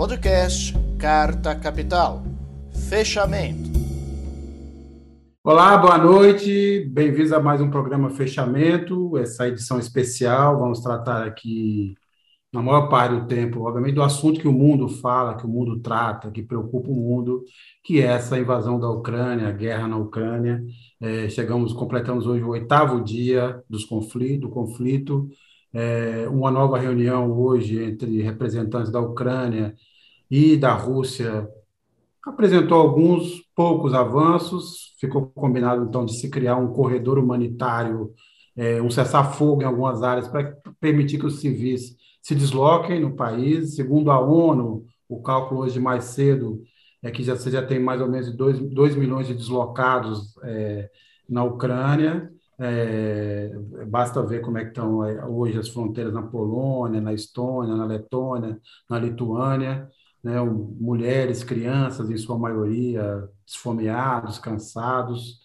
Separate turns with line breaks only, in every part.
Podcast Carta Capital. Fechamento.
Olá, boa noite. Bem-vindos a mais um programa Fechamento, essa edição especial. Vamos tratar aqui, na maior parte do tempo, obviamente, do assunto que o mundo fala, que o mundo trata, que preocupa o mundo, que é essa invasão da Ucrânia, a guerra na Ucrânia. É, chegamos, completamos hoje o oitavo dia dos conflitos, do conflito. É, uma nova reunião hoje entre representantes da Ucrânia e da Rússia apresentou alguns poucos avanços. Ficou combinado, então, de se criar um corredor humanitário, é, um cessar-fogo em algumas áreas, para permitir que os civis se desloquem no país. Segundo a ONU, o cálculo hoje mais cedo é que já, você já tem mais ou menos 2 milhões de deslocados é, na Ucrânia. É, basta ver como é que estão é, hoje as fronteiras na Polônia, na Estônia, na Letônia, na Lituânia né, mulheres, crianças, em sua maioria, esfomeados, cansados.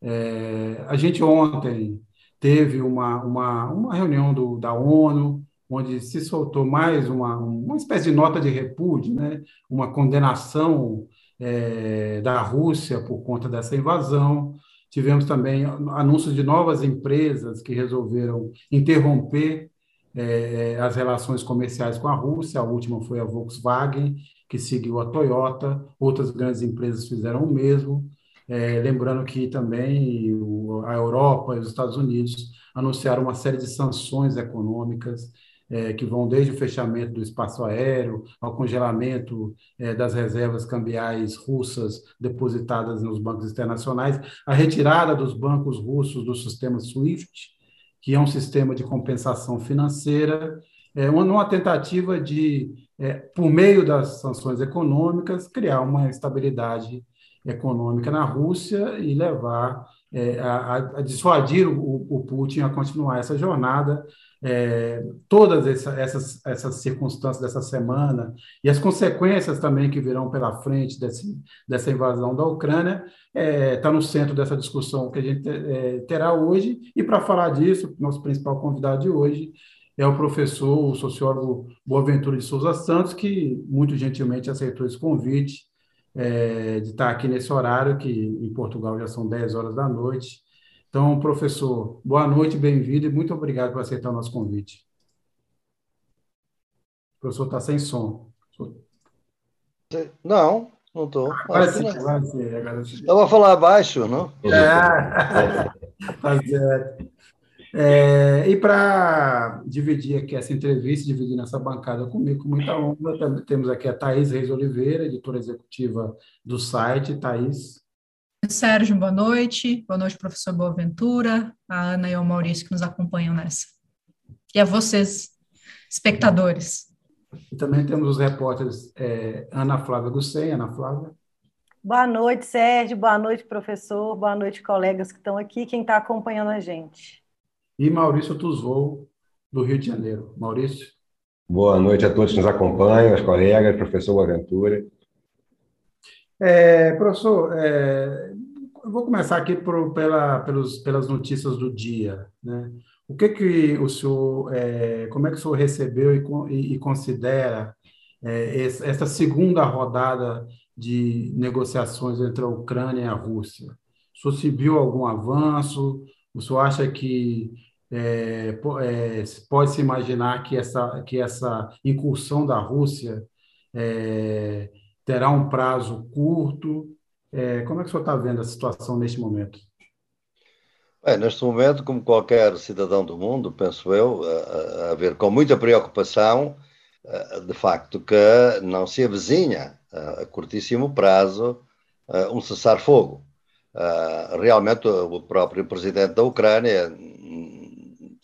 É, a gente ontem teve uma, uma, uma reunião do, da ONU, onde se soltou mais uma, uma espécie de nota de repúdio, né, uma condenação é, da Rússia por conta dessa invasão. Tivemos também anúncios de novas empresas que resolveram interromper é, as relações comerciais com a Rússia, a última foi a Volkswagen, que seguiu a Toyota, outras grandes empresas fizeram o mesmo. É, lembrando que também o, a Europa e os Estados Unidos anunciaram uma série de sanções econômicas é, que vão desde o fechamento do espaço aéreo ao congelamento é, das reservas cambiais russas depositadas nos bancos internacionais, a retirada dos bancos russos do sistema SWIFT, que é um sistema de compensação financeira, é, uma, tentativa de, é, por meio das sanções econômicas, criar uma estabilidade econômica na Rússia e levar é, a, a, dissuadir o, o, Putin a continuar essa jornada. É, todas essa, essas, essas circunstâncias dessa semana e as consequências também que virão pela frente desse, dessa invasão da Ucrânia está é, tá no centro dessa discussão que a gente é, terá hoje. E para falar disso, nosso principal convidado de hoje é o professor, o sociólogo Boaventura de Souza Santos, que muito gentilmente aceitou esse convite é, de estar aqui nesse horário, que em Portugal já são 10 horas da noite. Então, professor, boa noite, bem-vindo e muito obrigado por aceitar o nosso convite. O professor está sem som.
Não, não estou. Agora sim, agora sim. Estava a falar baixo, não?
É, tá certo. É, e para dividir aqui essa entrevista, dividir nessa bancada comigo, com muita honra, temos aqui a Thaís Reis Oliveira, editora executiva do site. Thaís.
Sérgio, boa noite. Boa noite, professor Boaventura, a Ana e o Maurício que nos acompanham nessa. E a vocês, espectadores.
E também temos os repórteres é, Ana Flávia Gussen. Ana Flávia.
Boa noite, Sérgio. Boa noite, professor. Boa noite, colegas que estão aqui, quem está acompanhando a gente
e Maurício Tuzou, do Rio de Janeiro. Maurício.
Boa noite a todos que nos acompanham, aos colegas, professor Aventura.
É, professor, é, eu vou começar aqui por, pela, pelos, pelas notícias do dia. Né? O que, que o senhor, é, como é que o senhor recebeu e, e, e considera é, essa segunda rodada de negociações entre a Ucrânia e a Rússia? O senhor se viu algum avanço? O senhor acha que é, é, pode-se imaginar que essa, que essa incursão da Rússia é, terá um prazo curto? É, como é que o senhor está vendo a situação neste momento?
É, neste momento, como qualquer cidadão do mundo, penso eu, a, a ver com muita preocupação, de facto, que não se avizinha a curtíssimo prazo um cessar-fogo. Realmente, o próprio presidente da Ucrânia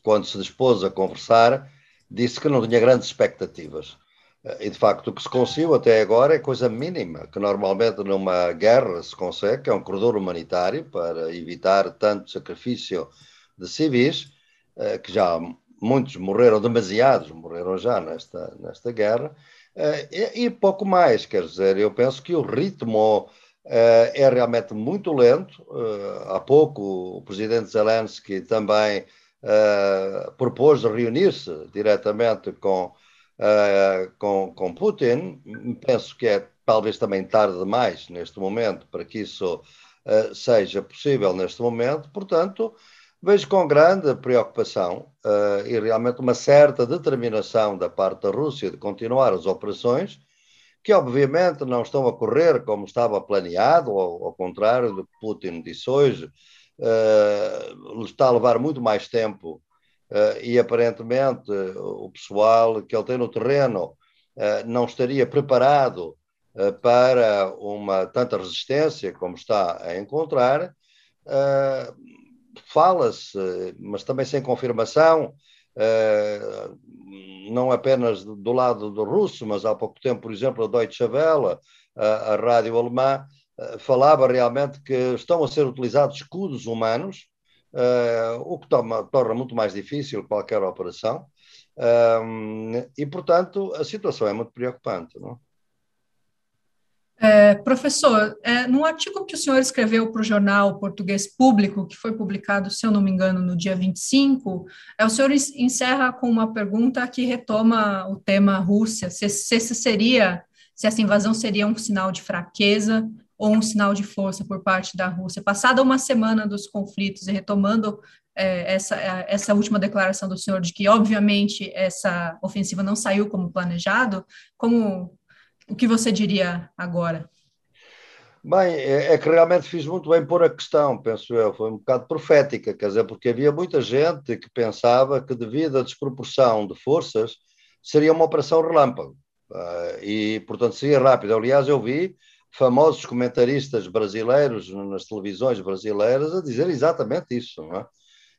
quando se dispôs a conversar, disse que não tinha grandes expectativas. E de facto, o que se conseguiu até agora é coisa mínima, que normalmente numa guerra se consegue, que é um corredor humanitário para evitar tanto sacrifício de civis, eh, que já muitos morreram, demasiados morreram já nesta, nesta guerra, eh, e, pouco mais, quer dizer, eu penso que o ritmo eh, é realmente muito lento. há pouco o presidente Zelensky também propôs reunir-se diretamente com uh, com, com Putin. Penso que é talvez também tarde demais neste momento para que isso uh, seja possível neste momento. Portanto, vejo com grande preocupação uh, e realmente uma certa determinação da parte da Rússia de continuar as operações, que obviamente não estão a correr como estava planeado, ou ao contrário do que Putin disse hoje, uh, está a levar muito mais tempo e aparentemente o pessoal que ele tem no terreno não estaria preparado para uma tanta resistência como está a encontrar. Fala-se, mas também sem confirmação, eh, não apenas do lado do russo, mas há pouco tempo, por exemplo, a Deutsche Welle, a, rádio alemã, eh, falava realmente que estão a ser utilizados escudos humanos, eh, o que torna muito mais difícil qualquer operação. e, portanto, a situação é muito preocupante. Não?
É, professor, é, no artigo que o senhor escreveu para o jornal Português Público, que foi publicado, se eu não me engano, no dia 25, é, o senhor encerra com uma pergunta que retoma o tema Rússia, se, se, seria, se essa invasão seria um sinal de fraqueza ou um sinal de força por parte da Rússia. Passada uma semana dos conflitos e retomando é, essa, é, essa última declaração do senhor de que, obviamente, essa ofensiva não saiu como planejado, como o que você diria agora?
Bem, é, é, que realmente fiz muito bem pôr a questão, penso eu, foi um bocado profética, quer dizer, porque havia muita gente que pensava que, devido à desproporção de forças, seria uma operação relâmpago. Uh, e, portanto, seria rápido. Aliás, eu vi famosos comentaristas brasileiros nas televisões brasileiras a dizer exatamente isso, não é?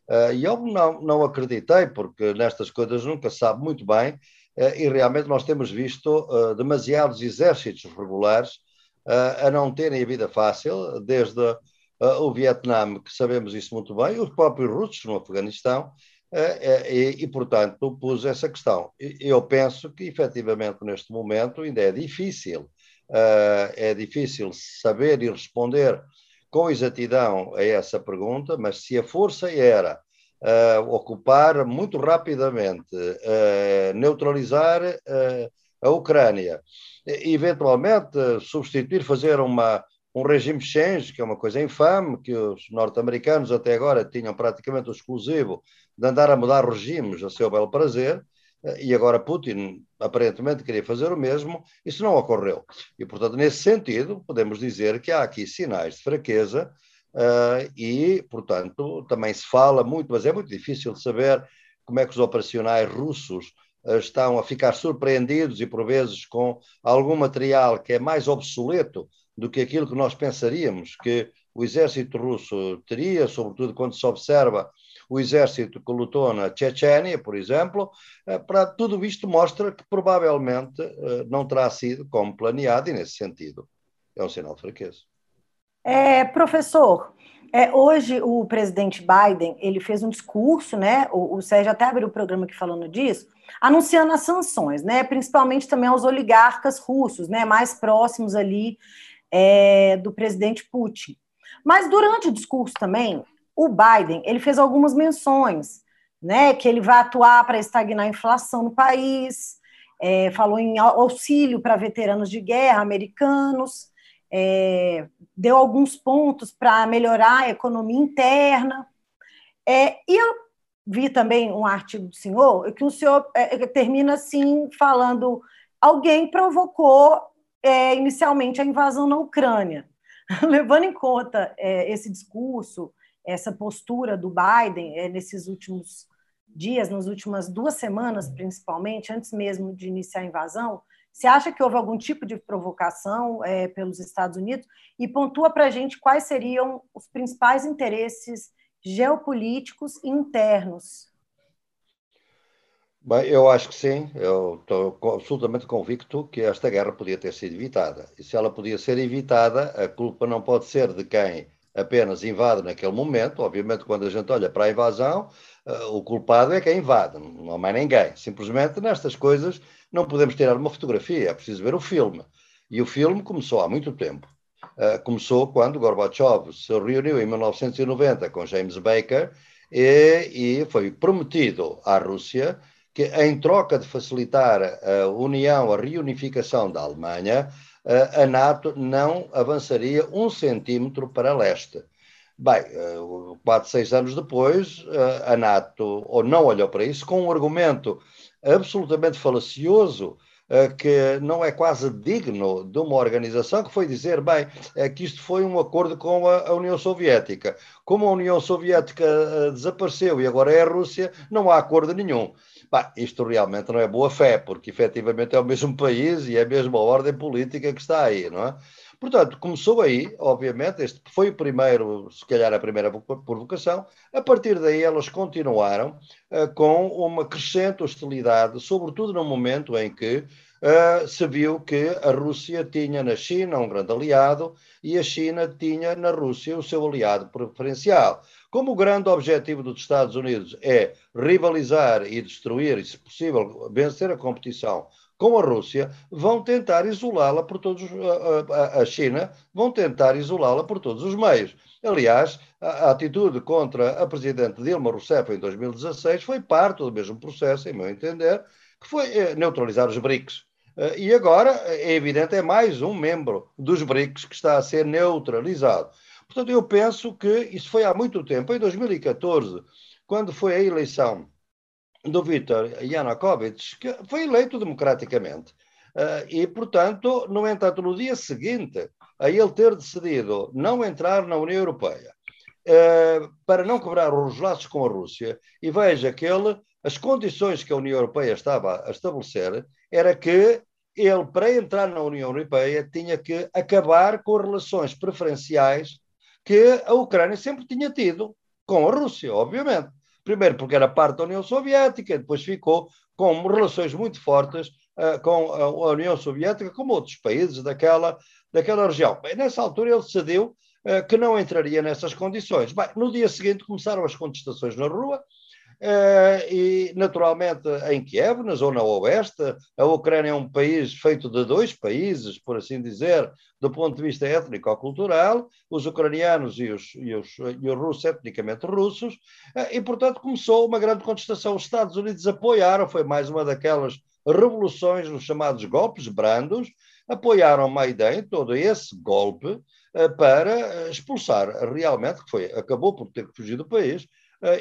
Uh, e eu não, não acreditei, porque nestas coisas nunca sabe muito bem, eh, e realmente nós temos visto eh, demasiados exércitos regulares a não terem a vida fácil, desde o Vietnã, que sabemos isso muito bem, os próprios russos no Afeganistão, e, e, portanto, pus essa questão. Eu penso que, efetivamente, neste momento ainda é difícil, é difícil saber e responder com exatidão a essa pergunta, mas se a força era uh, ocupar muito rapidamente, uh, neutralizar uh, a Ucrânia, eventualmente substituir, fazer uma, um regime change, que é uma coisa infame, que os norte-americanos até agora tinham praticamente o exclusivo de andar a mudar regimes a seu belo prazer, e agora Putin aparentemente queria fazer o mesmo, isso não ocorreu. E, portanto, nesse sentido, podemos dizer que há aqui sinais de fraqueza Uh, e, portanto, também se fala muito, mas é muito difícil de saber como é que os operacionais russos uh, estão a ficar surpreendidos e, por vezes, com algum material que é mais obsoleto do que aquilo que nós pensaríamos que o exército russo teria, sobretudo quando se observa o exército que lutou na Chechênia, por exemplo, uh, para tudo isto mostra que provavelmente não terá sido como planeado e, nesse sentido, é um sinal de fraqueza.
É, professor, é, hoje o presidente Biden ele fez um discurso, né? O, o Sérgio até abriu o programa aqui falando disso, anunciando as sanções, né? Principalmente também aos oligarcas russos, né? Mais próximos ali é, do presidente Putin. Mas durante o discurso também, o Biden ele fez algumas menções, né? Que ele vai atuar para estagnar a inflação no país, é, falou em auxílio para veteranos de guerra americanos é, deu alguns pontos para melhorar a economia interna. É, e eu vi também um artigo do senhor, que o senhor é, termina assim, falando: alguém provocou é, inicialmente a invasão na Ucrânia. Levando em conta é, esse discurso, essa postura do Biden é, nesses últimos dias, nas últimas duas semanas, principalmente, antes mesmo de iniciar a invasão, você acha que houve algum tipo de provocação é, pelos Estados Unidos? E pontua para a gente quais seriam os principais interesses geopolíticos internos.
Bem, eu acho que sim. Eu estou absolutamente convicto que esta guerra podia ter sido evitada. E se ela podia ser evitada, a culpa não pode ser de quem apenas invade naquele momento. Obviamente, quando a gente olha para a invasão, uh, o culpado é quem invade, não há mais ninguém. Simplesmente nestas coisas não podemos tirar uma fotografia, é preciso ver o filme. E o filme começou há muito tempo. Uh, começou quando Gorbachev se reuniu em 1990 com James Baker e, e foi prometido à Rússia que, em troca de facilitar a união, a reunificação da Alemanha, a NATO não avançaria um centímetro para leste. Bem, quatro, seis anos depois, a NATO ou não olhou para isso com um argumento absolutamente falacioso eh, que não é quase digno de uma organização que foi dizer, bem, é que isto foi um acordo com a, União Soviética. Como a União Soviética eh, desapareceu e agora é a Rússia, não há acordo nenhum. Bah, isto realmente não é boa fé, porque efetivamente é o mesmo país e é a mesma ordem política que está aí, não é? Portanto, começou aí, obviamente, este foi o primeiro, se calhar a primeira provocação. A partir daí, elas continuaram uh, com uma crescente hostilidade, sobretudo no momento em que uh, se viu que a Rússia tinha na China um grande aliado e a China tinha na Rússia o seu aliado preferencial. Como o grande objetivo dos Estados Unidos é rivalizar e destruir, e, se possível, vencer a competição com a Rússia, vão tentar isolá-la por todos a, China, vão tentar isolá-la por todos os meios. Aliás, a, a, atitude contra a presidente Dilma Rousseff em 2016 foi parte do mesmo processo, em meu entender, que foi eh, neutralizar os BRICS. Eh, e agora, é evidente, é mais um membro dos BRICS que está a ser neutralizado. Portanto, eu penso que isso foi há muito tempo, em 2014, quando foi a eleição do Vítor Yanukovych, que foi eleito democraticamente. Uh, e, portanto, no entanto, no dia seguinte a ele ter decidido não entrar na União Europeia, uh, para não quebrar os laços com a Rússia, e veja que ele, as condições que a União Europeia estava a estabelecer, era que ele, para entrar na União Europeia, tinha que acabar com relações preferenciais que a Ucrânia sempre tinha tido com a Rússia, obviamente. Primeiro porque era parte da União Soviética, depois ficou com relações muito fortes uh, com a União Soviética, como outros países daquela, daquela região. Bem, nessa altura ele decidiu uh, que não entraria nessas condições. Bem, no dia seguinte começaram as contestações na rua, e naturalmente em Kiev, na zona oeste, a Ucrânia é um país feito de dois países, por assim dizer, do ponto de vista étnico-cultural, os ucranianos e os, e os, e os russos etnicamente russos, uh, e portanto começou uma grande contestação. Os Estados Unidos apoiaram, foi mais uma daquelas revoluções, os chamados golpes brandos, apoiaram Maidan, todo esse golpe, uh, para expulsar realmente, que foi, acabou por ter que fugir do país,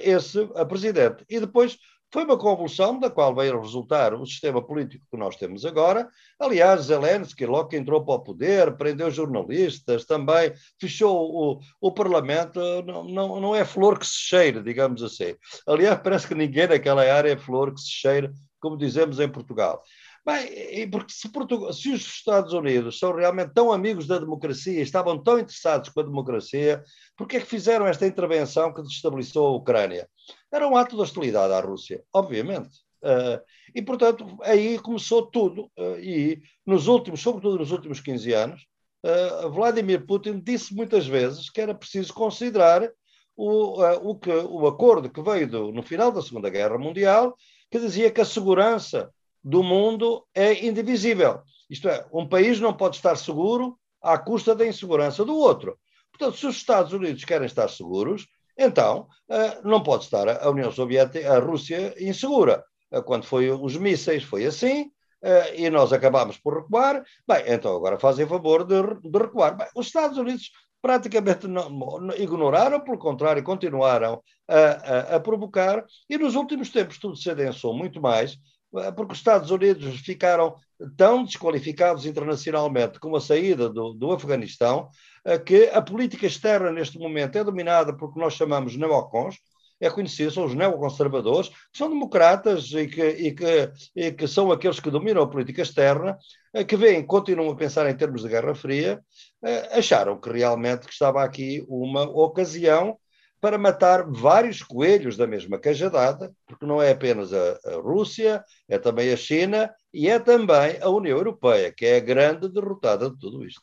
esse presidente. E depois foi uma convulsão da qual veio resultar o sistema político que nós temos agora. Aliás, Zelensky, logo que entrou para o poder, prendeu jornalistas, também fechou o, o Parlamento. Não, não, não é flor que se cheira, digamos assim. Aliás, parece que ninguém naquela área é flor que se cheira, como dizemos em Portugal. Bem, porque se, Portugal, se, os Estados Unidos são realmente tão amigos da democracia, estavam tão interessados com a democracia, por que é que fizeram esta intervenção que destabilizou a Ucrânia? Era um ato de hostilidade à Rússia, obviamente. Uh, e, portanto, aí começou tudo. Uh, e nos últimos, sobretudo nos últimos 15 anos, uh, Vladimir Putin disse muitas vezes que era preciso considerar o, o, que, o acordo que veio do, no final da Segunda Guerra Mundial, que dizia que a segurança do mundo é indivisível. Isto é, um país não pode estar seguro à custa da insegurança do outro. Portanto, se os Estados Unidos querem estar seguros, então eh, não pode estar a União Soviética, a Rússia insegura. Eh, quando foi os mísseis, foi assim, eh, e nós acabámos por recuar. Bem, então agora fazem favor de, de recuar. Bem, os Estados Unidos praticamente não, ignoraram, pelo contrário, continuaram a, a, a, provocar, e nos últimos tempos tudo se adensou muito mais, porque os Estados Unidos ficaram tão desqualificados internacionalmente com a saída do, do Afeganistão, eh, que a política externa neste momento é dominada por que nós chamamos neocons, é conhecido, são os neoconservadores, que são democratas e que, e, que, e que são aqueles que dominam a política externa, eh, que veem, continuam a pensar em termos de Guerra Fria, acharam que realmente que estava aqui uma ocasião para matar vários coelhos da mesma cajadada, porque não é apenas a, a, Rússia, é também a China e é também a União Europeia, que é a grande derrotada de tudo isto.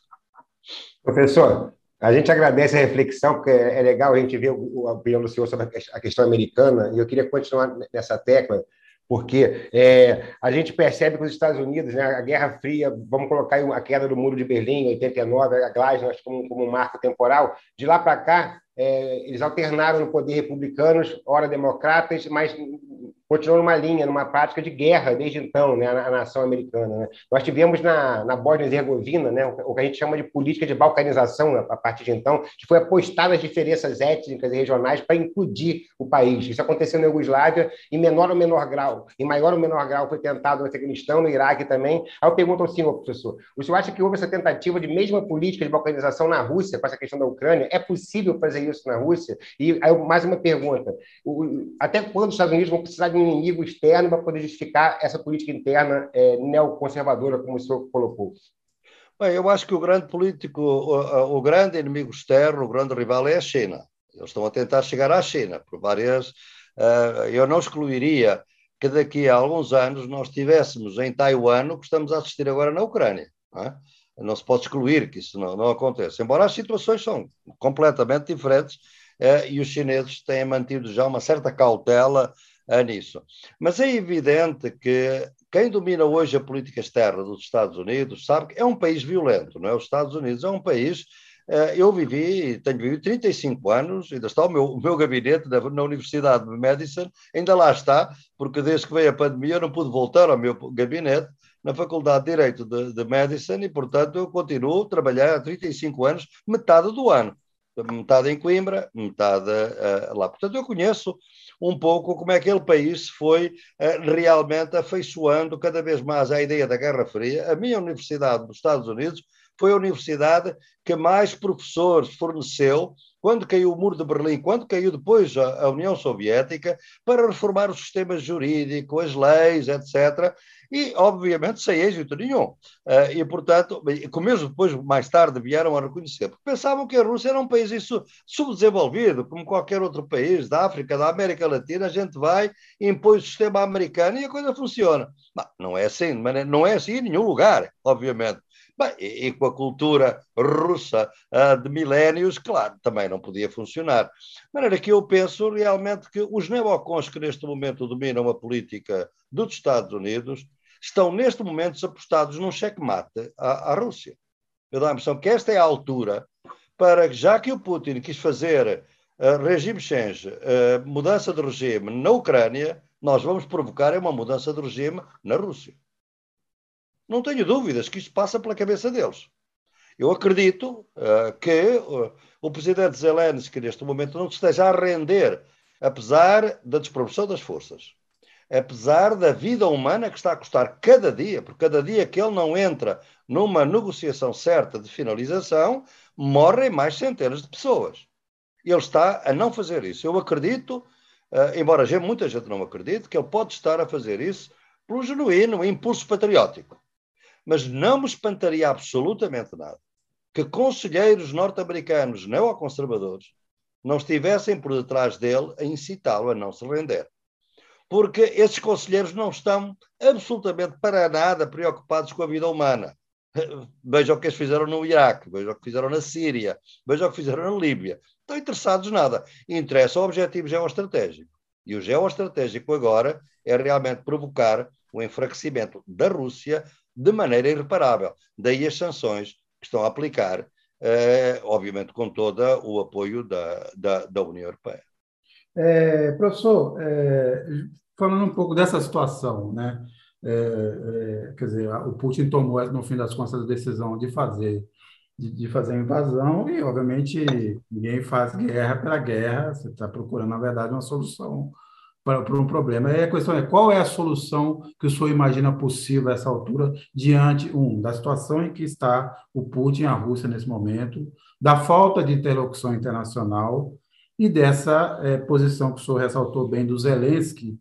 Professor, a gente agradece a reflexão, porque é legal a gente ver a opinião do senhor sobre a questão americana, e eu queria continuar nessa tecla, porque é, a gente percebe que os Estados Unidos, né, a Guerra Fria, vamos colocar a queda do Muro de Berlim, 89, a Glasnost como, como um marco temporal, de lá para cá, é, eles alternaram no poder republicanos, ora democratas, mas continuou numa linha, numa prática de guerra desde então, né, a, nação americana. Né? Nós tivemos na, na Bósnia-Herzegovina né, o que a gente chama de política de balcanização a partir de então, que foi apostar nas diferenças étnicas e regionais para incluir o país. Isso aconteceu na Iugoslávia em menor ou menor grau, em maior ou menor grau foi tentado no Afeganistão, no Iraque também. Aí eu pergunto ao senhor, professor, o senhor acha que houve essa tentativa de mesma política de balcanização na Rússia, com essa questão da Ucrânia? É possível fazer isso na Rússia? E aí, mais uma pergunta, até quando os Estados Unidos vão precisar de um inimigo externo para poder justificar essa política interna é, neoconservadora, como o senhor colocou?
Bem, eu acho que o grande político, o, o, grande inimigo externo, o grande rival é a China. Eles estão a tentar chegar à China por várias. Uh, eu não excluiria que daqui a alguns anos nós tivéssemos em Taiwan o que estamos a assistir agora na Ucrânia. É? Não se pode excluir que isso não, não aconteça, embora as situações são completamente diferentes uh, e os chineses têm mantido já uma certa cautela uh, nisso. Mas é evidente que quem domina hoje a política externa dos Estados Unidos sabe que é um país violento, não é? Os Estados Unidos é um país. Uh, eu vivi, tenho vivido 35 anos, ainda está o meu, o meu gabinete na, na Universidade de Madison, ainda lá está, porque desde que veio a pandemia eu não pude voltar ao meu gabinete na Faculdade de Direito de, de Madison e, portanto, eu continuo a trabalhar há 35 anos, metade do ano metade em Coimbra, metade uh, lá. Portanto, eu conheço um pouco como é que aquele país foi uh, realmente afeiçoando cada vez mais à ideia da Guerra Fria. A minha universidade dos Estados Unidos foi a universidade que mais professores forneceu quando caiu o muro de Berlim, quando caiu depois a União Soviética, para reformar o sistema jurídico, as leis, etc e, obviamente, sem êxito nenhum. Uh, e, portanto, como mesmo depois, mais tarde, vieram a reconhecer, porque pensavam que a Rússia era um país subdesenvolvido, como qualquer outro país da África, da América Latina, a gente vai, impõe o sistema americano e a coisa funciona. Não, não é assim, não é assim em nenhum lugar, obviamente. Bem, e, com a cultura russa uh, de milénios, claro, também não podia funcionar. De maneira que eu penso realmente que os neocons que neste momento dominam a política dos Estados Unidos estão neste momento apostados num checkmate à, à Rússia. Eu dou a impressão que esta é a altura para, já que o Putin quis fazer uh, regime change, uh, mudança de regime na Ucrânia, nós vamos provocar uma mudança de regime na Rússia. Não tenho dúvidas que isto passa pela cabeça deles. Eu acredito uh, que uh, o presidente Zelensky, neste momento, não se esteja a render, apesar da desproporção das forças apesar da vida humana que está a custar cada dia, porque cada dia que ele não entra numa negociação certa de finalização, morrem mais centenas de pessoas. Ele está a não fazer isso. Eu acredito, uh, embora muita gente não acredite, que ele pode estar a fazer isso por um genuíno impulso patriótico. Mas não me espantaria absolutamente nada que conselheiros norte-americanos neoconservadores não estivessem por detrás dele a incitá-lo a não se render porque esses conselheiros não estão absolutamente para nada preocupados com a vida humana. Vejam o que eles fizeram no Iraque, vejam o que fizeram na Síria, vejam o que fizeram na Líbia. Estão interessados nada. Interessa o objetivo geoestratégico. E o geoestratégico agora é realmente provocar o enfraquecimento da Rússia de maneira irreparável. Daí as sanções que estão a aplicar, eh, obviamente com todo o apoio da, da, da União Europeia.
É, professor, é, falando um pouco dessa situação, né? É, é, quer dizer, o Putin tomou, no fim das contas, a decisão de fazer de, de fazer a invasão e, obviamente, ninguém faz guerra pela guerra. Você está procurando, na verdade, uma solução para, para um problema. E a questão é qual é a solução que o senhor imagina possível a essa altura diante um da situação em que está o Putin e a Rússia nesse momento, da falta de interlocução internacional e dessa é, posição que o senhor ressaltou bem do Zelensky,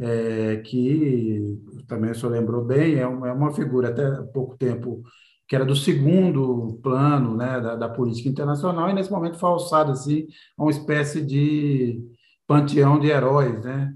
é, que também o senhor lembrou bem, é uma, é uma figura até há pouco tempo que era do segundo plano né, da, da, política internacional, e nesse momento foi alçado assim, a uma espécie de panteão de heróis, né?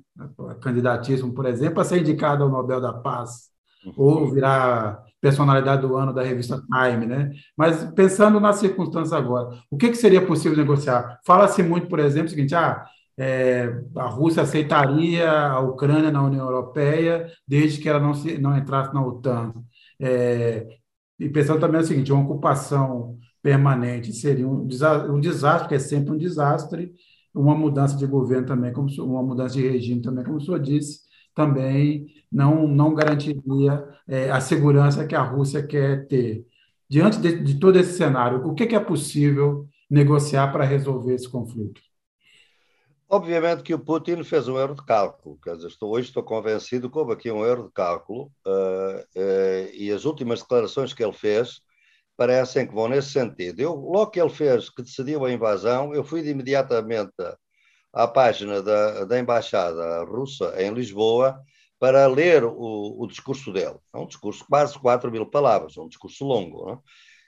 candidatíssimo, por exemplo, a ser indicado ao Nobel da Paz, uhum. ou virar personalidade do ano da revista Time, né? Mas pensando na circunstância agora, o que, que seria possível negociar? Fala-se muito, por exemplo, o seguinte: ah, é, a Rússia aceitaria a Ucrânia na União Europeia desde que ela não, se, não entrasse na OTAN. É, e pensando também o seguinte: uma ocupação permanente seria um, um desastre, que é sempre um desastre, uma mudança de governo também, como uma mudança de regime também, como o senhor disse, também não, não garantiria é, a segurança que a Rússia quer ter. Diante de, de todo esse cenário, o que, que é possível negociar para resolver esse conflito?
Obviamente que o Putin fez um erro de cálculo, quer dizer, estou, hoje estou convencido que houve aqui um erro de cálculo uh, uh, e as últimas declarações que ele fez parecem que vão nesse sentido. Eu, logo que ele fez, que decidiu a invasão, eu fui de imediatamente à página da, da Embaixada Russa em Lisboa para ler o, o discurso dele. É um discurso de quase 4 mil palavras, um discurso longo. Não?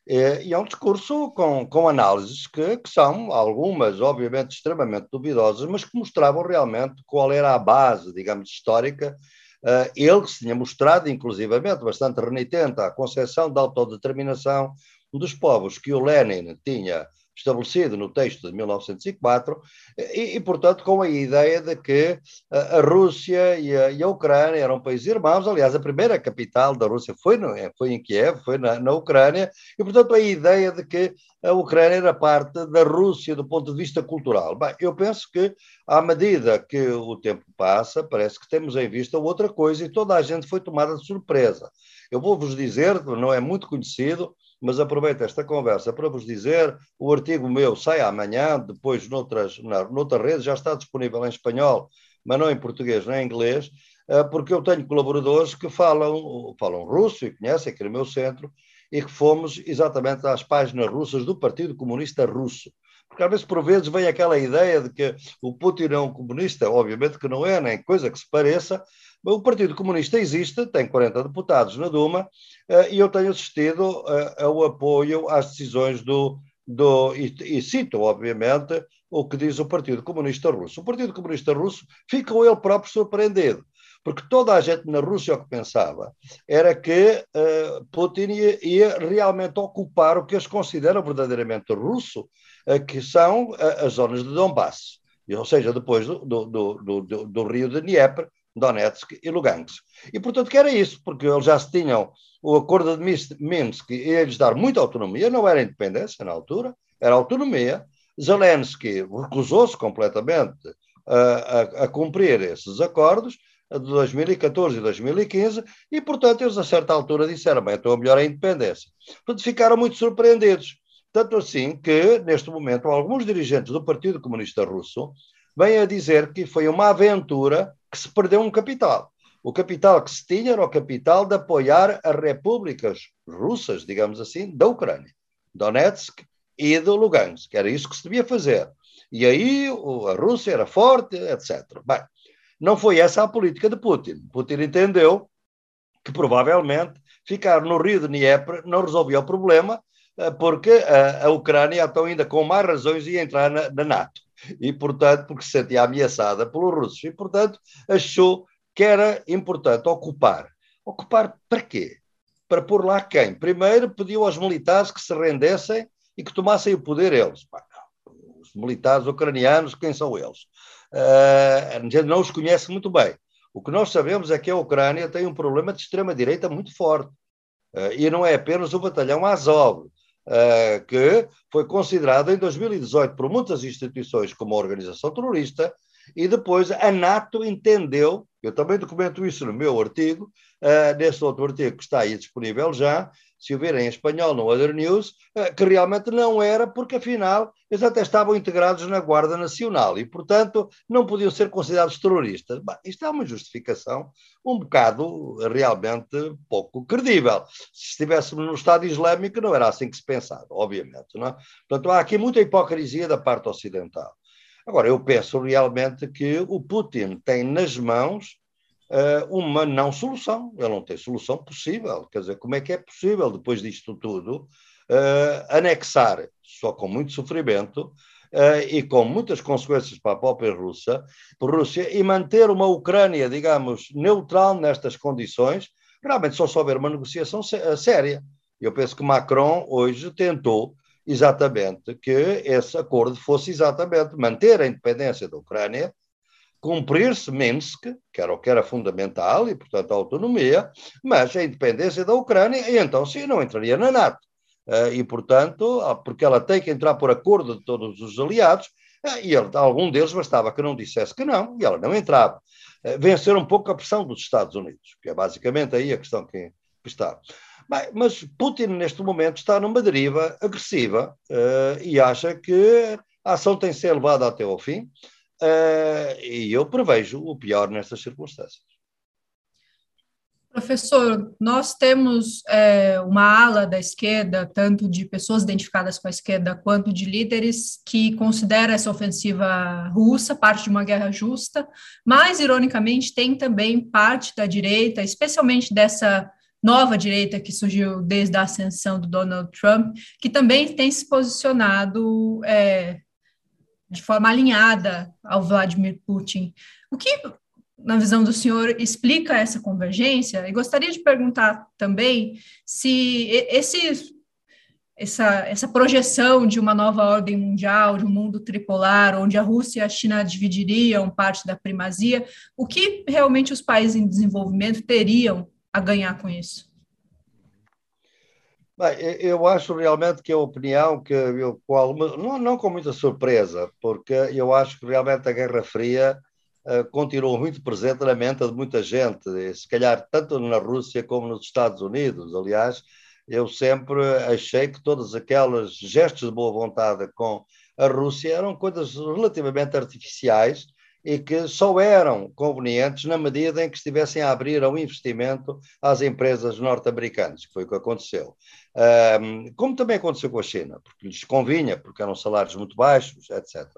E é um discurso com, com análises que, que, são algumas, obviamente, extremamente duvidosas, mas que mostravam realmente qual era a base, digamos, histórica. Uh, ele que se tinha mostrado, inclusivamente, bastante renitente à concepção da autodeterminação dos povos que o Lenin tinha estabelecido no texto de 1904, e, e, portanto, com a ideia de que a, Rússia e a, e a, Ucrânia eram países irmãos. Aliás, a primeira capital da Rússia foi, no, foi em Kiev, foi na, na Ucrânia, e, portanto, a ideia de que a Ucrânia era parte da Rússia do ponto de vista cultural. Bem, eu penso que, à medida que o tempo passa, parece que temos em vista outra coisa e toda a gente foi tomada de surpresa. Eu vou-vos dizer, não é muito conhecido, mas aproveito esta conversa para vos dizer: o artigo meu sai amanhã, depois noutras, na, noutra rede, já está disponível em espanhol, mas não em português nem em inglês, eh, porque eu tenho colaboradores que falam, falam russo e conhecem aqui no meu centro, e que fomos exatamente às páginas russas do Partido Comunista Russo. Porque às vezes, por vezes, vem aquela ideia de que o Putin é um comunista, obviamente que não é, nem coisa que se pareça, o Partido Comunista existe, tem 40 deputados na Duma, eh, e eu tenho assistido eh, ao apoio às decisões do. do e, e cito, obviamente, o que diz o Partido Comunista Russo. O Partido Comunista Russo ficou ele próprio surpreendido, porque toda a gente na Rússia o que pensava era que uh, Putin ia, ia, realmente ocupar o que eles consideram verdadeiramente russo, uh, que são uh, as zonas de Donbass, ou seja, depois do, do, do, do, do rio de Dnieper, Donetsk e Lugansk. E, portanto, que era isso, porque eles já se tinham o acordo de Minsk ia-lhes dar muita autonomia, não era independência na altura, era autonomia. Zelensky recusou-se completamente a, a, a, cumprir esses acordos de 2014 e 2015 e, portanto, eles a certa altura disseram, bem, então a melhor é a independência. Portanto, ficaram muito surpreendidos. Tanto assim que, neste momento, alguns dirigentes do Partido Comunista Russo vêm a dizer que foi uma aventura que se perdeu um capital. O capital que se tinha era o capital de apoiar as repúblicas russas, digamos assim, da Ucrânia, Donetsk e do Lugansk. Era isso que se devia fazer. E aí a Rússia era forte, etc. Bem, não foi essa a política de Putin. Putin entendeu que provavelmente ficar no rio de Dnieper não resolvia o problema, eh, porque a, Ucrânia, então, ainda com mais razões, ia entrar na, na NATO e, portanto, porque se sentia ameaçada pelos russos, e, portanto, achou que era importante ocupar. Ocupar para quê? Para pôr lá quem? Primeiro pediu aos militares que se rendessem e que tomassem o poder eles. Os militares ucranianos, quem são eles? Uh, a gente não os conhece muito bem. O que nós sabemos é que a Ucrânia tem um problema de extrema-direita muito forte. Uh, e não é apenas o batalhão Azov, uh, que foi considerado em 2018 por muitas instituições como organização terrorista, e depois a NATO entendeu, eu também documento isso no meu artigo, uh, nesse outro artigo que está aí disponível já, se o verem em espanhol no Other News, eh, que realmente não era, porque afinal eles até estavam integrados na Guarda Nacional e, portanto, não podiam ser considerados terroristas. Isto é uma justificação um bocado realmente pouco credível. Se estivéssemos no Estado Islâmico, não era assim que se pensava, obviamente. Não é? Portanto, há aqui muita hipocrisia da parte ocidental. Agora, eu penso realmente que o Putin tem nas mãos uh, uma não solução. Ele não tem solução possível. Quer dizer, como é que é possível, depois disto tudo, uh, anexar, só com muito sofrimento, uh, e com muitas consequências para a própria Rússia, Rússia, e manter uma Ucrânia, digamos, neutral nestas condições, realmente só se houver uma negociação séria. Eu penso que Macron hoje tentou exatamente que esse acordo fosse exatamente manter a independência da Ucrânia, cumprir-se Minsk, que era o que era fundamental, e, portanto, a autonomia, mas a independência da Ucrânia, e então sim, não entraria na NATO. Eh, e, portanto, ah, porque ela tem que entrar por acordo de todos os aliados, eh, e ele, algum deles bastava que não dissesse que não, e ela não entrava. vencer um pouco a pressão dos Estados Unidos, que é basicamente aí a questão que, que está. Bem, mas Putin, neste momento, está numa deriva agressiva uh, e acha que a ação tem que ser levada até ao fim. Uh, e eu prevejo o pior nestas circunstâncias.
Professor, nós temos é, uma ala da esquerda, tanto de pessoas identificadas com a esquerda quanto de líderes, que considera essa ofensiva russa parte de uma guerra justa, mas, ironicamente, tem também parte da direita, especialmente dessa nova direita que surgiu desde a ascensão do Donald Trump, que também tem se posicionado é, de forma alinhada ao Vladimir Putin. O que, na visão do senhor, explica essa convergência? E gostaria de perguntar também se esse, essa, essa projeção de uma nova ordem mundial, de um mundo tripolar, onde a Rússia e a China dividiriam parte da primazia, o que realmente os países em desenvolvimento teriam a ganhar com isso?
Bem, eu acho realmente que a opinião que eu, com não, não com muita surpresa, porque eu acho que realmente a Guerra Fria uh, continuou muito presente na mente de muita gente, se calhar tanto na Rússia como nos Estados Unidos. Aliás, eu sempre achei que todos aqueles gestos de boa vontade com a Rússia eram coisas relativamente artificiais e que só eram convenientes na medida em que estivessem a abrir ao investimento às empresas norte-americanas, que foi o que aconteceu. Um, como também aconteceu com a China, porque lhes convinha, porque eram salários muito baixos, etc.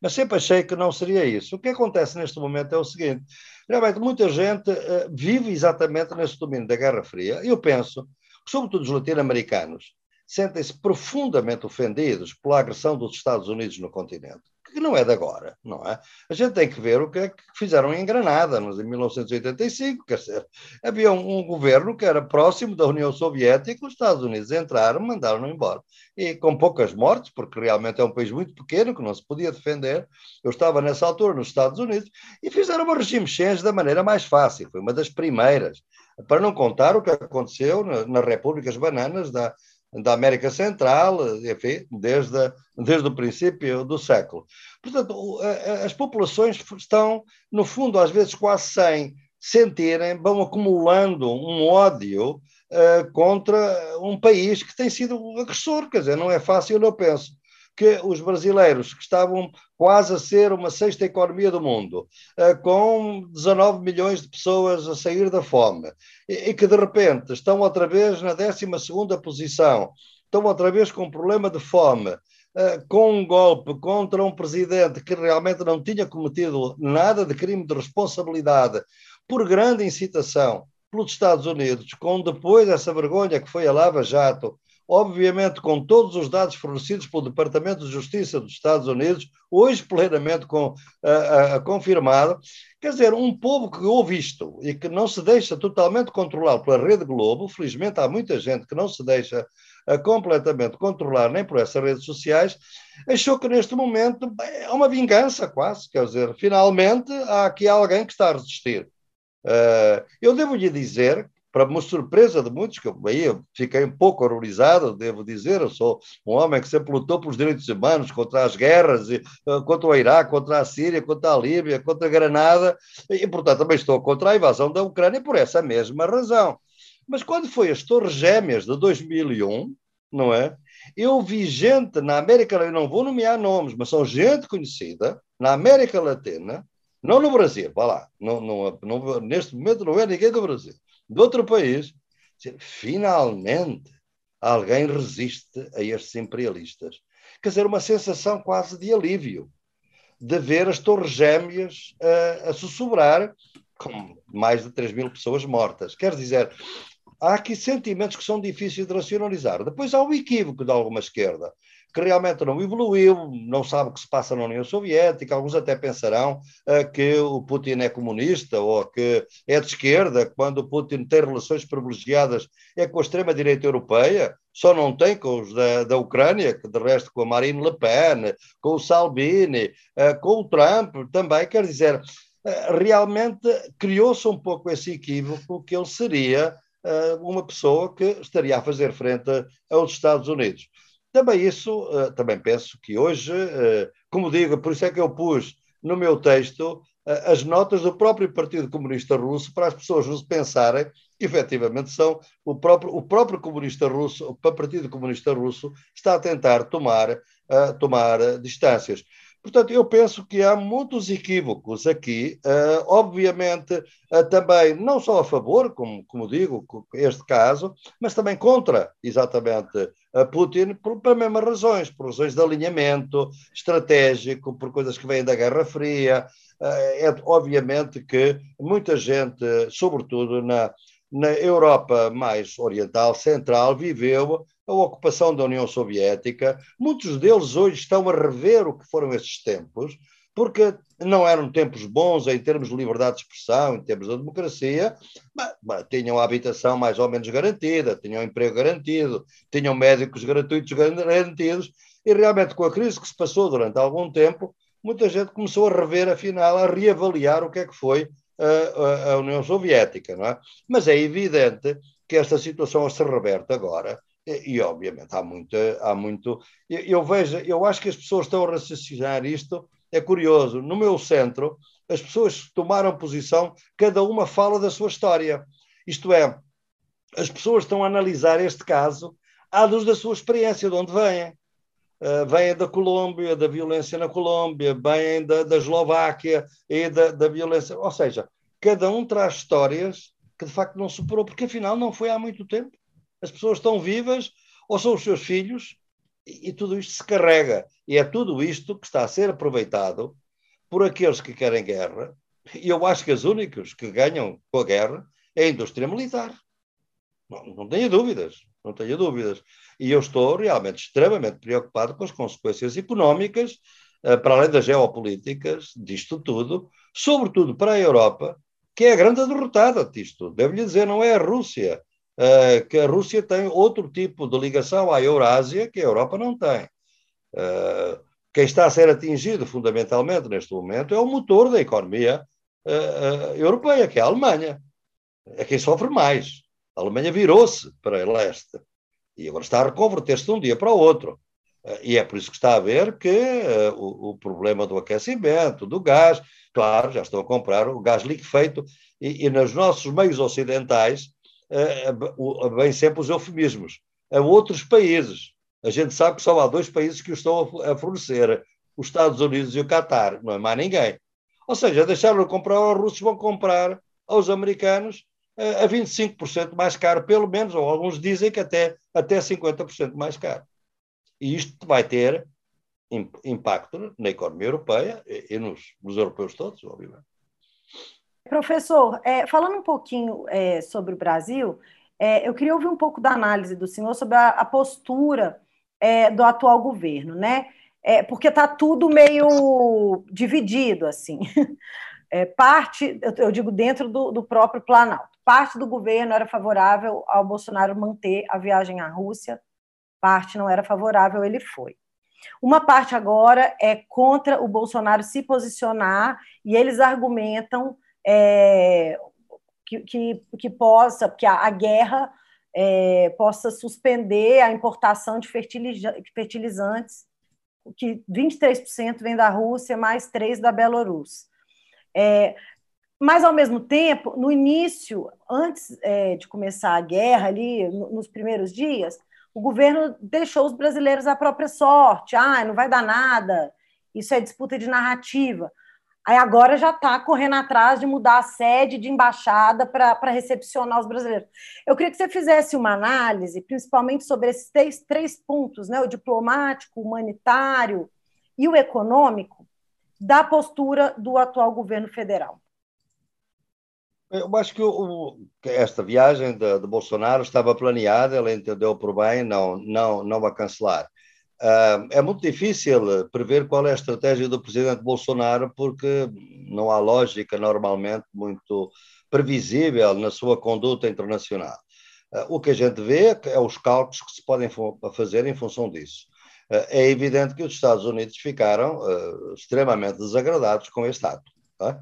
Mas sempre achei que não seria isso. O que acontece neste momento é o seguinte: realmente muita gente uh, vive exatamente nesse domínio da Guerra Fria. Eu penso, sobretudo os latino-americanos, sentem-se profundamente ofendidos pela agressão dos Estados Unidos no continente que não é de agora, não é? A gente tem que ver o que é que fizeram em Granada, em 1985, quer dizer, havia um, um, governo que era próximo da União Soviética, os Estados Unidos entraram, mandaram-no embora, e com poucas mortes, porque realmente é um país muito pequeno, que não se podia defender, eu estava nessa altura nos Estados Unidos, e fizeram o regime change da maneira mais fácil, foi uma das primeiras, para não contar o que aconteceu nas Repúblicas Bananas da, da América Central, enfim, desde, desde o princípio do século. Portanto, as populações estão, no fundo, às vezes quase sem sentirem, vão acumulando um ódio uh, contra um país que tem sido agressor, quer dizer, não é fácil, eu penso que os brasileiros, que estavam quase a ser uma sexta economia do mundo, eh, com 19 milhões de pessoas a sair da fome, e que de repente estão outra vez na 12 posição, estão outra vez com um problema de fome, eh, com um golpe contra um presidente que realmente não tinha cometido nada de crime de responsabilidade, por grande incitação pelos Estados Unidos, com depois essa vergonha que foi a Lava Jato, obviamente com todos os dados fornecidos pelo Departamento de Justiça dos Estados Unidos, hoje plenamente com, uh, uh, confirmado. Quer dizer, um povo que ouve isto e que não se deixa totalmente controlar pela Rede Globo, felizmente há muita gente que não se deixa uh, completamente controlar nem por essas redes sociais, achou que neste momento é uma vingança quase, quer dizer, finalmente há aqui alguém que está a resistir. eu devo lhe dizer para uma surpresa de muitos, que eu, aí eu fiquei um pouco horrorizado, devo dizer, eu sou um homem que sempre lutou pelos direitos humanos, contra as guerras, e, uh, contra o Iraque, contra a Síria, contra a Líbia, contra a Granada, e, portanto, também estou contra a invasão da Ucrânia por essa mesma razão. Mas quando foi as Torres Gêmeas de 2001, não é? Eu vi gente na América, eu não vou nomear nomes, mas são gente conhecida, na América Latina, não no Brasil, vá lá, não, não, não, neste momento não é ninguém do Brasil, de outro país, finalmente alguém resiste a estes imperialistas. Quer dizer, uma sensação quase de alívio de ver as torres gêmeas a, a sussurrar com mais de 3 mil pessoas mortas. Quer dizer, há aqui sentimentos que são difíceis de racionalizar. Depois há o equívoco de alguma esquerda, que realmente não evoluiu, não sabe o que se passa na União Soviética. Alguns até pensarão uh, que o Putin é comunista ou que é de esquerda, quando o Putin tem relações privilegiadas é com a extrema-direita europeia, só não tem com os da, da Ucrânia, que de resto com a Marine Le Pen, com o Salvini, uh, com o Trump também. Quer dizer, uh, realmente criou-se um pouco esse equívoco que ele seria uma pessoa que estaria a fazer frente aos Estados Unidos. Também isso, uh, também penso que hoje, uh, como digo, por isso é que eu pus no meu texto as notas do próprio Partido Comunista Russo para as pessoas pensarem que efetivamente são o próprio, o próprio comunista russo, o Partido Comunista Russo está a tentar tomar, uh, tomar distâncias. Portanto, eu penso que há muitos equívocos aqui, uh, obviamente também não só a favor, como, como digo, este caso, mas também contra, exatamente, a Putin, por, por mesmas razões, por razões de alinhamento estratégico, por coisas que vêm da Guerra Fria. Uh, é obviamente que muita gente, sobretudo na, na Europa mais oriental, central, viveu a ocupação da União Soviética. Muitos deles hoje estão a rever o que foram esses tempos, porque não eram tempos bons em termos de liberdade de expressão, em termos de democracia, mas, mas tinham a habitação mais ou menos garantida, tinham emprego garantido, tinham médicos gratuitos garantidos, e realmente com a crise que se passou durante algum tempo, muita gente começou a rever, afinal, a reavaliar o que é que foi a, a, União Soviética, não é? Mas é evidente que esta situação se reverte agora e, e, obviamente há muito, há muito. Eu, eu, vejo, eu acho que as pessoas estão a raciocinar isto. É curioso. No meu centro, as pessoas tomaram posição, cada uma fala da sua história. Isto é, as pessoas estão a analisar este caso à luz da sua experiência, de onde vêm. Uh, vêm da Colômbia, da violência na Colômbia, vêm da, da Eslováquia e da, da violência. Ou seja, cada um traz histórias que de facto não superou, porque afinal não foi há muito tempo as pessoas estão vivas ou são os seus filhos e, tudo isto se carrega. E é tudo isto que está a ser aproveitado por aqueles que querem guerra. E eu acho que os únicos que ganham com a guerra é a indústria militar. Não, não tenho dúvidas, não tenho dúvidas. E eu estou realmente extremamente preocupado com as consequências económicas, eh, para além das geopolíticas, disto tudo, sobretudo para a Europa, que é a grande derrotada disto. Devo-lhe dizer, não é a Rússia, uh, que a Rússia tem outro tipo de ligação à Eurásia que a Europa não tem. Uh, quem está a ser atingido fundamentalmente neste momento é o motor da economia uh, europeia, que é a Alemanha. É quem sofre mais. A Alemanha virou-se para o leste e agora está a reconverter-se de um dia para o outro. E é por isso que está a ver que o, o, problema do aquecimento, do gás, claro, já estão a comprar o gás liquefeito, e, e nos nossos meios ocidentais bem sempre os eufemismos, a outros países. A gente sabe que só há dois países que o estão a fornecer, os Estados Unidos e o Qatar, não é mais ninguém. Ou seja, deixaram de comprar aos russos, vão comprar aos americanos a 25% mais caro, pelo menos, ou alguns dizem que até, até 50% mais caro. E isto vai ter impacto na economia europeia e nos, nos europeus todos, obviamente.
Professor, é, falando um pouquinho é, sobre o Brasil, é, eu queria ouvir um pouco da análise do senhor sobre a, a postura é, do atual governo, né? É, porque está tudo meio dividido, assim. É, parte, eu, eu, digo dentro do, do próprio Planalto, parte do governo era favorável ao Bolsonaro manter a viagem à Rússia, parte não era favorável, ele foi. Uma parte agora é contra o Bolsonaro se posicionar e eles argumentam é, que, que, que, possa, que a, a guerra é, possa suspender a importação de fertilizantes, que 23% vem da Rússia, mais 3% da Belarus. É, mas, ao mesmo tempo, no início, antes é, de começar a guerra, ali, nos primeiros dias, o governo deixou os brasileiros à própria sorte. Ah, não vai dar nada, isso é disputa de narrativa. Aí agora já está correndo atrás de mudar a sede de embaixada para recepcionar os brasileiros. Eu queria que você fizesse uma análise, principalmente sobre esses três, três pontos, né? o diplomático, o humanitário e o econômico, da postura do atual governo federal.
Eu acho que o, esta viagem de, de, Bolsonaro estava planeada, ele entendeu por bem não, não, não a cancelar. Uh, é muito difícil prever qual é a estratégia do presidente Bolsonaro, porque não há lógica normalmente muito previsível na sua conduta internacional. Uh, o que a gente vê é os cálculos que se podem fazer em função disso. Uh, é evidente que os Estados Unidos ficaram extremamente desagradados com este ato. Tá?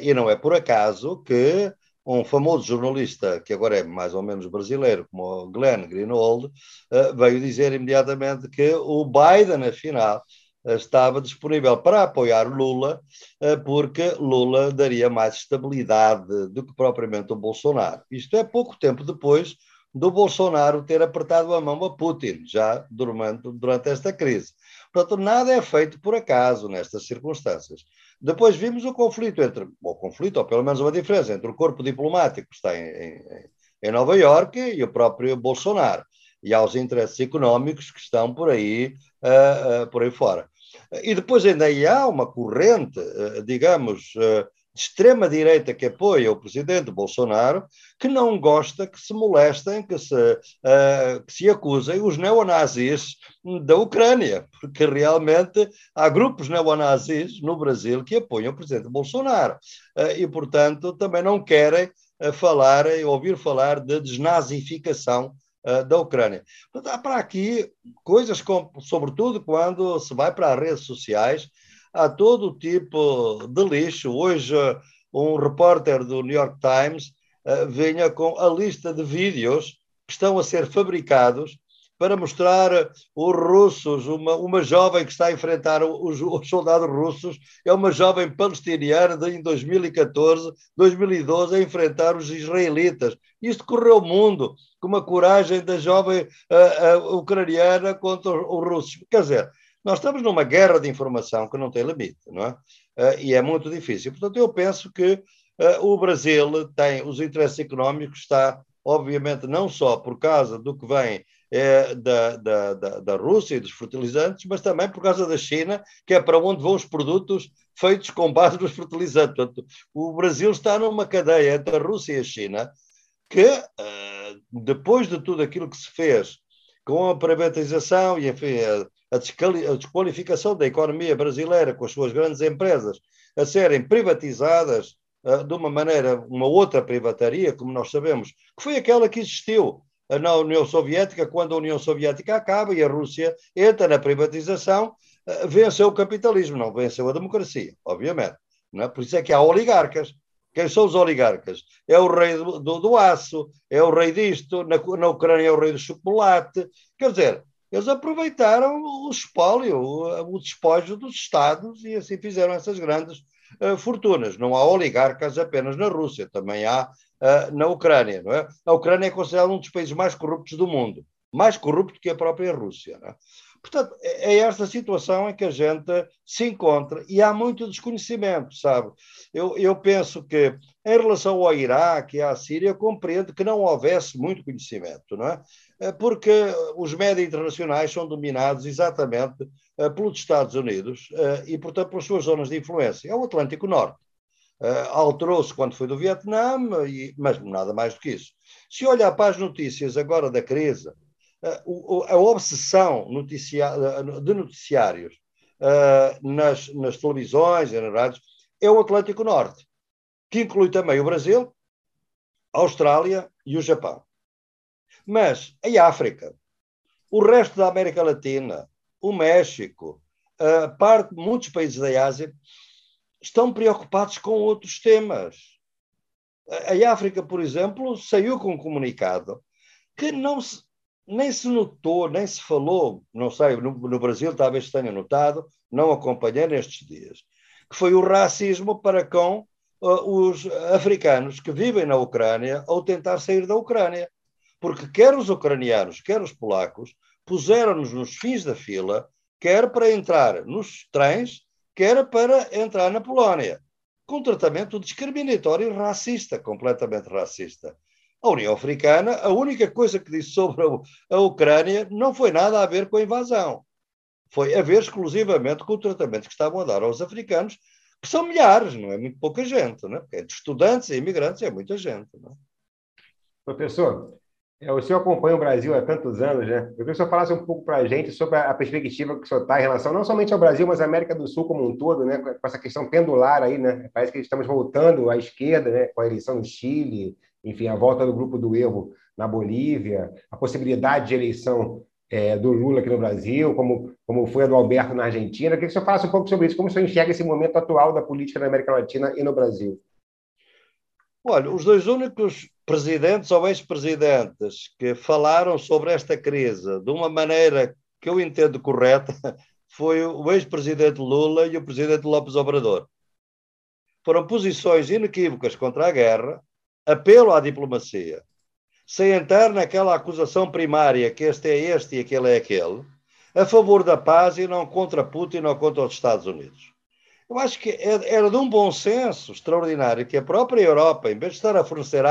e não é por acaso que um famoso jornalista, que agora é mais ou menos brasileiro, como Glenn Greenwald, uh, veio dizer imediatamente que o Biden, afinal, estava disponível para apoiar Lula, porque Lula daria mais estabilidade do que propriamente o Bolsonaro. Isto é pouco tempo depois do Bolsonaro ter apertado a mão a Putin, já durante, durante esta crise. Portanto, nada é feito por acaso nestas circunstâncias. Depois vimos o conflito entre, o conflito, ou pelo menos uma diferença, entre o corpo diplomático que está em, em, em Nova Iorque e o próprio Bolsonaro, e aos interesses económicos que estão por aí, uh, uh, por aí fora. E depois ainda há uma corrente, uh, digamos, de extrema-direita que apoia o presidente Bolsonaro, que não gosta que se molestem, que se, uh, que se acusem os neonazis da Ucrânia, porque realmente há grupos neonazis no Brasil que apoiam o presidente Bolsonaro uh, e, portanto, também não querem uh, falar, ouvir falar de desnazificação da Ucrânia. Portanto, há para aqui coisas, com, sobretudo quando se vai para as redes sociais, há todo tipo de lixo. Hoje, um repórter do New York Times uh, com a lista de vídeos que estão a ser fabricados para mostrar os russos, uma, uma jovem que está a enfrentar os, os soldados russos, é uma jovem palestiniana de, em 2014, 2012, a enfrentar os israelitas. Isto correu o mundo, com uma coragem da jovem uh, uh, ucraniana contra os russos. Quer dizer, nós estamos numa guerra de informação que não tem limite, não é? Uh, e é muito difícil. Portanto, eu penso que uh, o Brasil tem os interesses económicos, está, obviamente, não só por causa do que vem é, da, da, da, da, Rússia e dos fertilizantes, mas também por causa da China, que é para onde vão os produtos feitos com base nos fertilizantes. Portanto, o Brasil está numa cadeia entre a Rússia e a China que, uh, depois de tudo aquilo que se fez com a privatização e, enfim, a desqualificação da economia brasileira com as suas grandes empresas a serem privatizadas uh, de uma maneira, uma outra privataria, como nós sabemos, que foi aquela que existiu na União Soviética, quando a União Soviética acaba e a Rússia entra na privatização, uh, venceu o capitalismo, não venceu a democracia, obviamente. Não é? Por isso é que há oligarcas. Quem são os oligarcas? É o rei do, do, do aço, é o rei disto, na, na Ucrânia é o rei do chocolate. Quer dizer, eles aproveitaram o espólio, o, o despojo dos Estados e assim fizeram essas grandes uh, fortunas. Não há oligarcas apenas na Rússia, também há uh, na Ucrânia. Não é? A Ucrânia é considerada um dos países mais corruptos do mundo, mais corrupto que a própria Rússia. É? Portanto, é, é esta situação em que a gente se encontra e há muito desconhecimento, sabe? Eu, eu penso que, em relação ao Iraque e à Síria, compreendo que não houvesse muito conhecimento, não é? é porque os médias internacionais são dominados exatamente uh, pelos Estados Unidos e, portanto, pelas suas zonas de influência. É o Atlântico Norte. Alterou-se quando foi do Vietnã, mas nada mais do que isso. Se olhar para as notícias agora da crise, a obsessão noticia, de noticiários nas, nas televisões e nas rádios é o Atlântico Norte, que inclui também o Brasil, a Austrália e o Japão. Mas a África, o resto da América Latina, o México, parte, muitos países da Ásia estão preocupados com outros temas. A África, por exemplo, saiu com um comunicado que não se, nem se notou, nem se falou, não sei, no, no Brasil talvez tenha notado, não acompanhei nestes dias, que foi o racismo para com uh, os africanos que vivem na Ucrânia ou tentar sair da Ucrânia. Porque quer os ucranianos, quer os polacos, puseram-nos nos fins da fila, quer para entrar nos trens, quer para entrar na Polónia, com tratamento discriminatório e racista, completamente racista. A União Africana, a única coisa que disse sobre a Ucrânia não foi nada a ver com a invasão. Foi a ver exclusivamente com o tratamento que estavam a dar aos africanos, que são milhares, não é muito pouca gente, não é? Porque de estudantes e imigrantes é muita gente. Não é?
Professor, é, o senhor acompanha o Brasil há tantos anos, né? Eu queria que o senhor falasse um pouco para a gente sobre a perspectiva que o senhor está em relação não somente ao Brasil, mas à América do Sul como um todo, né? Com essa questão pendular aí, né? Parece que estamos voltando à esquerda, né? Com a eleição no Chile, enfim, a volta do grupo do erro na Bolívia, a possibilidade de eleição é, do Lula aqui no Brasil, como, como foi a do Alberto na Argentina. Queria que senhor falasse um pouco sobre isso, como senhor enxerga esse momento atual da política na América Latina e no Brasil.
Olha, os dois únicos presidentes ou ex-presidentes que falaram sobre esta crise de uma maneira que eu entendo correta foi o ex-presidente Lula e o presidente Lopes Obrador. Foram posições inequívocas contra a guerra, apelo à diplomacia, sem entrar naquela acusação primária que este é este e aquele é aquele, a favor da paz e não contra Putin ou contra os Estados Unidos. Eu acho que é, era de um bom senso extraordinário que a própria Europa, em vez de estar a fornecer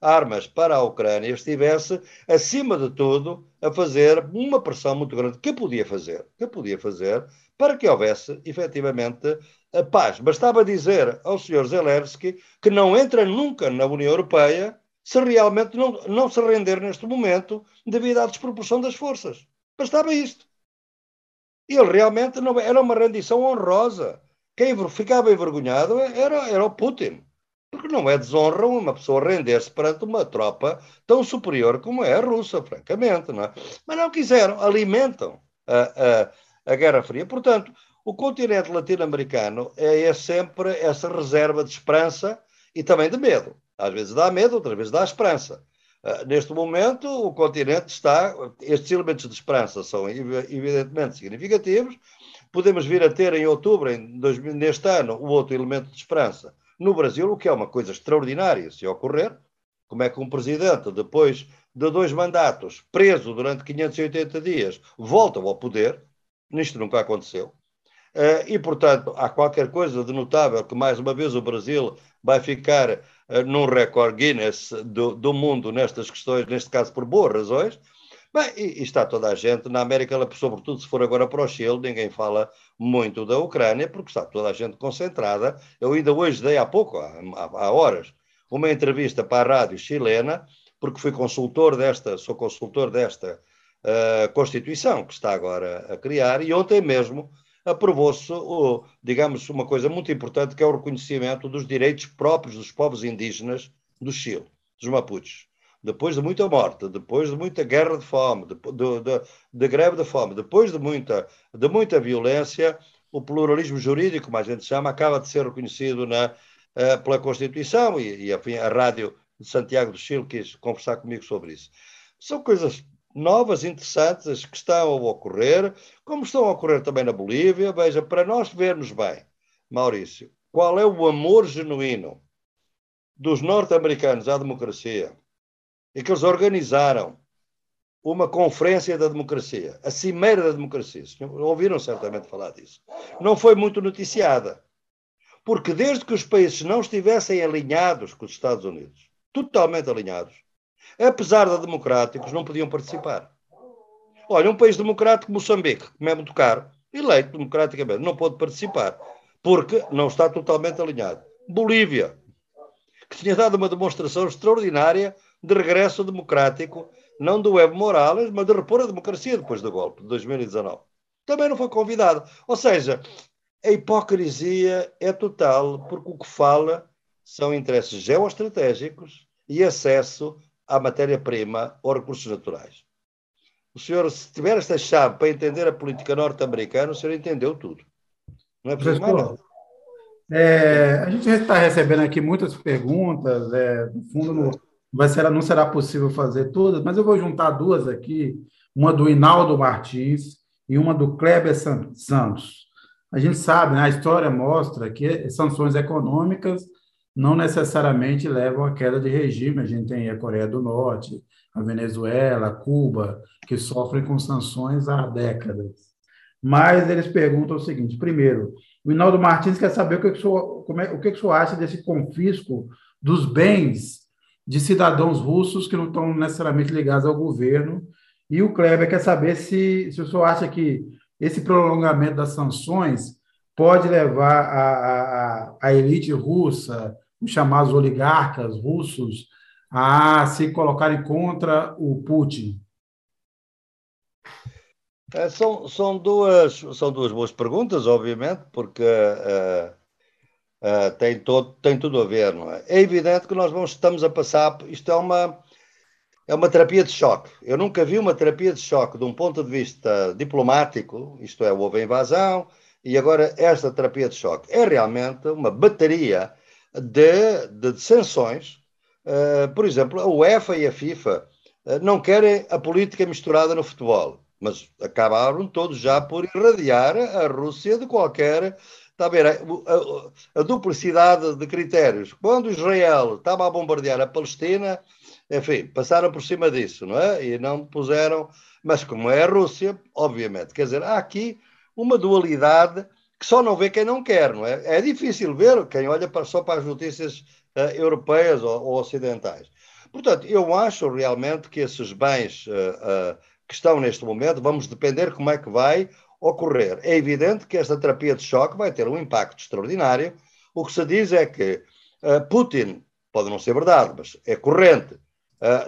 armas para a Ucrânia, estivesse, acima de tudo, a fazer uma pressão muito grande. Que podia fazer? Que podia fazer para que houvesse, efetivamente, a paz. Bastava dizer ao Sr. Zelensky que não entra nunca na União Europeia se realmente não, não se render neste momento devido à desproporção das forças. Bastava isto. Ele realmente não era uma rendição honrosa. Quem ficava envergonhado era, era o Putin. Porque não é desonra uma pessoa render-se perante uma tropa tão superior como é a russa, francamente. Não é? Mas não quiseram, alimentam a, a, a Guerra Fria. Portanto, o continente latino-americano é, é sempre essa reserva de esperança e também de medo. Às vezes dá medo, outras vezes dá esperança. Uh, neste momento, o continente está. Estes elementos de esperança são evidentemente significativos. Podemos vir a ter em outubro, em dois, neste ano, o outro elemento de esperança no Brasil, o que é uma coisa extraordinária se ocorrer. Como é que um presidente, depois de dois mandatos, preso durante 580 dias, volta ao poder? Isto nunca aconteceu. Uh, e, portanto, há qualquer coisa de notável que, mais uma vez, o Brasil vai ficar uh, num recorde Guinness do, do, mundo nestas questões, neste caso por boas razões. Bem, e, e, está toda a gente na América, sobretudo se for agora para o Chile, ninguém fala muito da Ucrânia, porque está toda a gente concentrada. Eu ainda hoje dei há pouco, há, há horas, uma entrevista para a rádio chilena, porque fui consultor desta, sou consultor desta uh, Constituição que está agora a criar, e ontem mesmo aprovou-se, digamos, uma coisa muito importante, que é o reconhecimento dos direitos próprios dos povos indígenas do Chile, dos Mapuches. Depois de muita morte, depois de muita guerra de fome, de, de, de, de greve de fome, depois de muita, de muita violência, o pluralismo jurídico, como a gente chama, acaba de ser reconhecido na, uh, pela Constituição e, e enfim, a Rádio de Santiago do Chile quis conversar comigo sobre isso. São coisas novas, interessantes, que estão a ocorrer, como estão a ocorrer também na Bolívia. Veja, para nós vermos bem, Maurício, qual é o amor genuíno dos norte-americanos à democracia e que eles organizaram uma conferência da democracia, a cimeira da democracia. Ouviram certamente falar disso. Não foi muito noticiada, porque desde que os países não estivessem alinhados com os Estados Unidos, totalmente alinhados, apesar de democráticos, não podiam participar. Olha, um país democrático, Moçambique, que é muito caro, eleito democraticamente, não pode participar, porque não está totalmente alinhado. Bolívia, que tinha dado uma demonstração extraordinária de regresso democrático, não do Evo Morales, mas de repor a democracia depois do golpe de 2019. Também não foi convidado. Ou seja, a hipocrisia é total, porque o que fala são interesses geoestratégicos e acesso à matéria-prima ou recursos naturais. O senhor, se tiver esta chave para entender a política norte-americana, o senhor entendeu tudo. Não é preciso mais nada.
É, a gente está recebendo aqui muitas perguntas, é, no fundo não, vai ser, não será possível fazer todas, mas eu vou juntar duas aqui, uma do Hinaldo Martins e uma do Kleber Santos. A gente sabe, né, a história mostra que sanções econômicas não necessariamente levam à queda de regime. A gente tem a Coreia do Norte, a Venezuela, Cuba, que sofrem com sanções há décadas. Mas eles perguntam o seguinte: primeiro, o Inaldo Martins quer saber o que, que, o, senhor, é, o que, que o senhor acha desse confisco dos bens de cidadãos russos que não estão necessariamente ligados ao governo. E o Kleber quer saber se, se o senhor acha que esse prolongamento das sanções pode levar a, a, a elite russa, os chamados oligarcas russos a se colocarem contra o Putin?
É, são, são, duas, são duas boas perguntas, obviamente, porque uh, uh, tem, todo, tem tudo a ver. Não é? é evidente que nós vamos, estamos a passar. Isto é uma, é uma terapia de choque. Eu nunca vi uma terapia de choque de um ponto de vista diplomático, isto é, houve a invasão, e agora esta terapia de choque. É realmente uma bateria de, de sanções. Uh, por exemplo, a UEFA e a FIFA uh, não querem a política misturada no futebol. mas acabaram todos já por irradiar a Rússia de qualquer. Está a ver? A, a, a duplicidade de critérios. Quando Israel estava a bombardear a Palestina, enfim, passaram por cima disso, não é? E não puseram. Mas como é a Rússia, obviamente, quer dizer, há aqui uma dualidade que só não vê quem não quer, não é? É difícil ver quem olha para, só para as notícias uh, europeias ou, ou, ocidentais. Portanto, eu acho realmente que esses bens uh, uh, que estão neste momento, vamos depender como é que vai ocorrer. É evidente que esta terapia de choque vai ter um impacto extraordinário. O que se diz é que Putin, pode não ser verdade, mas é corrente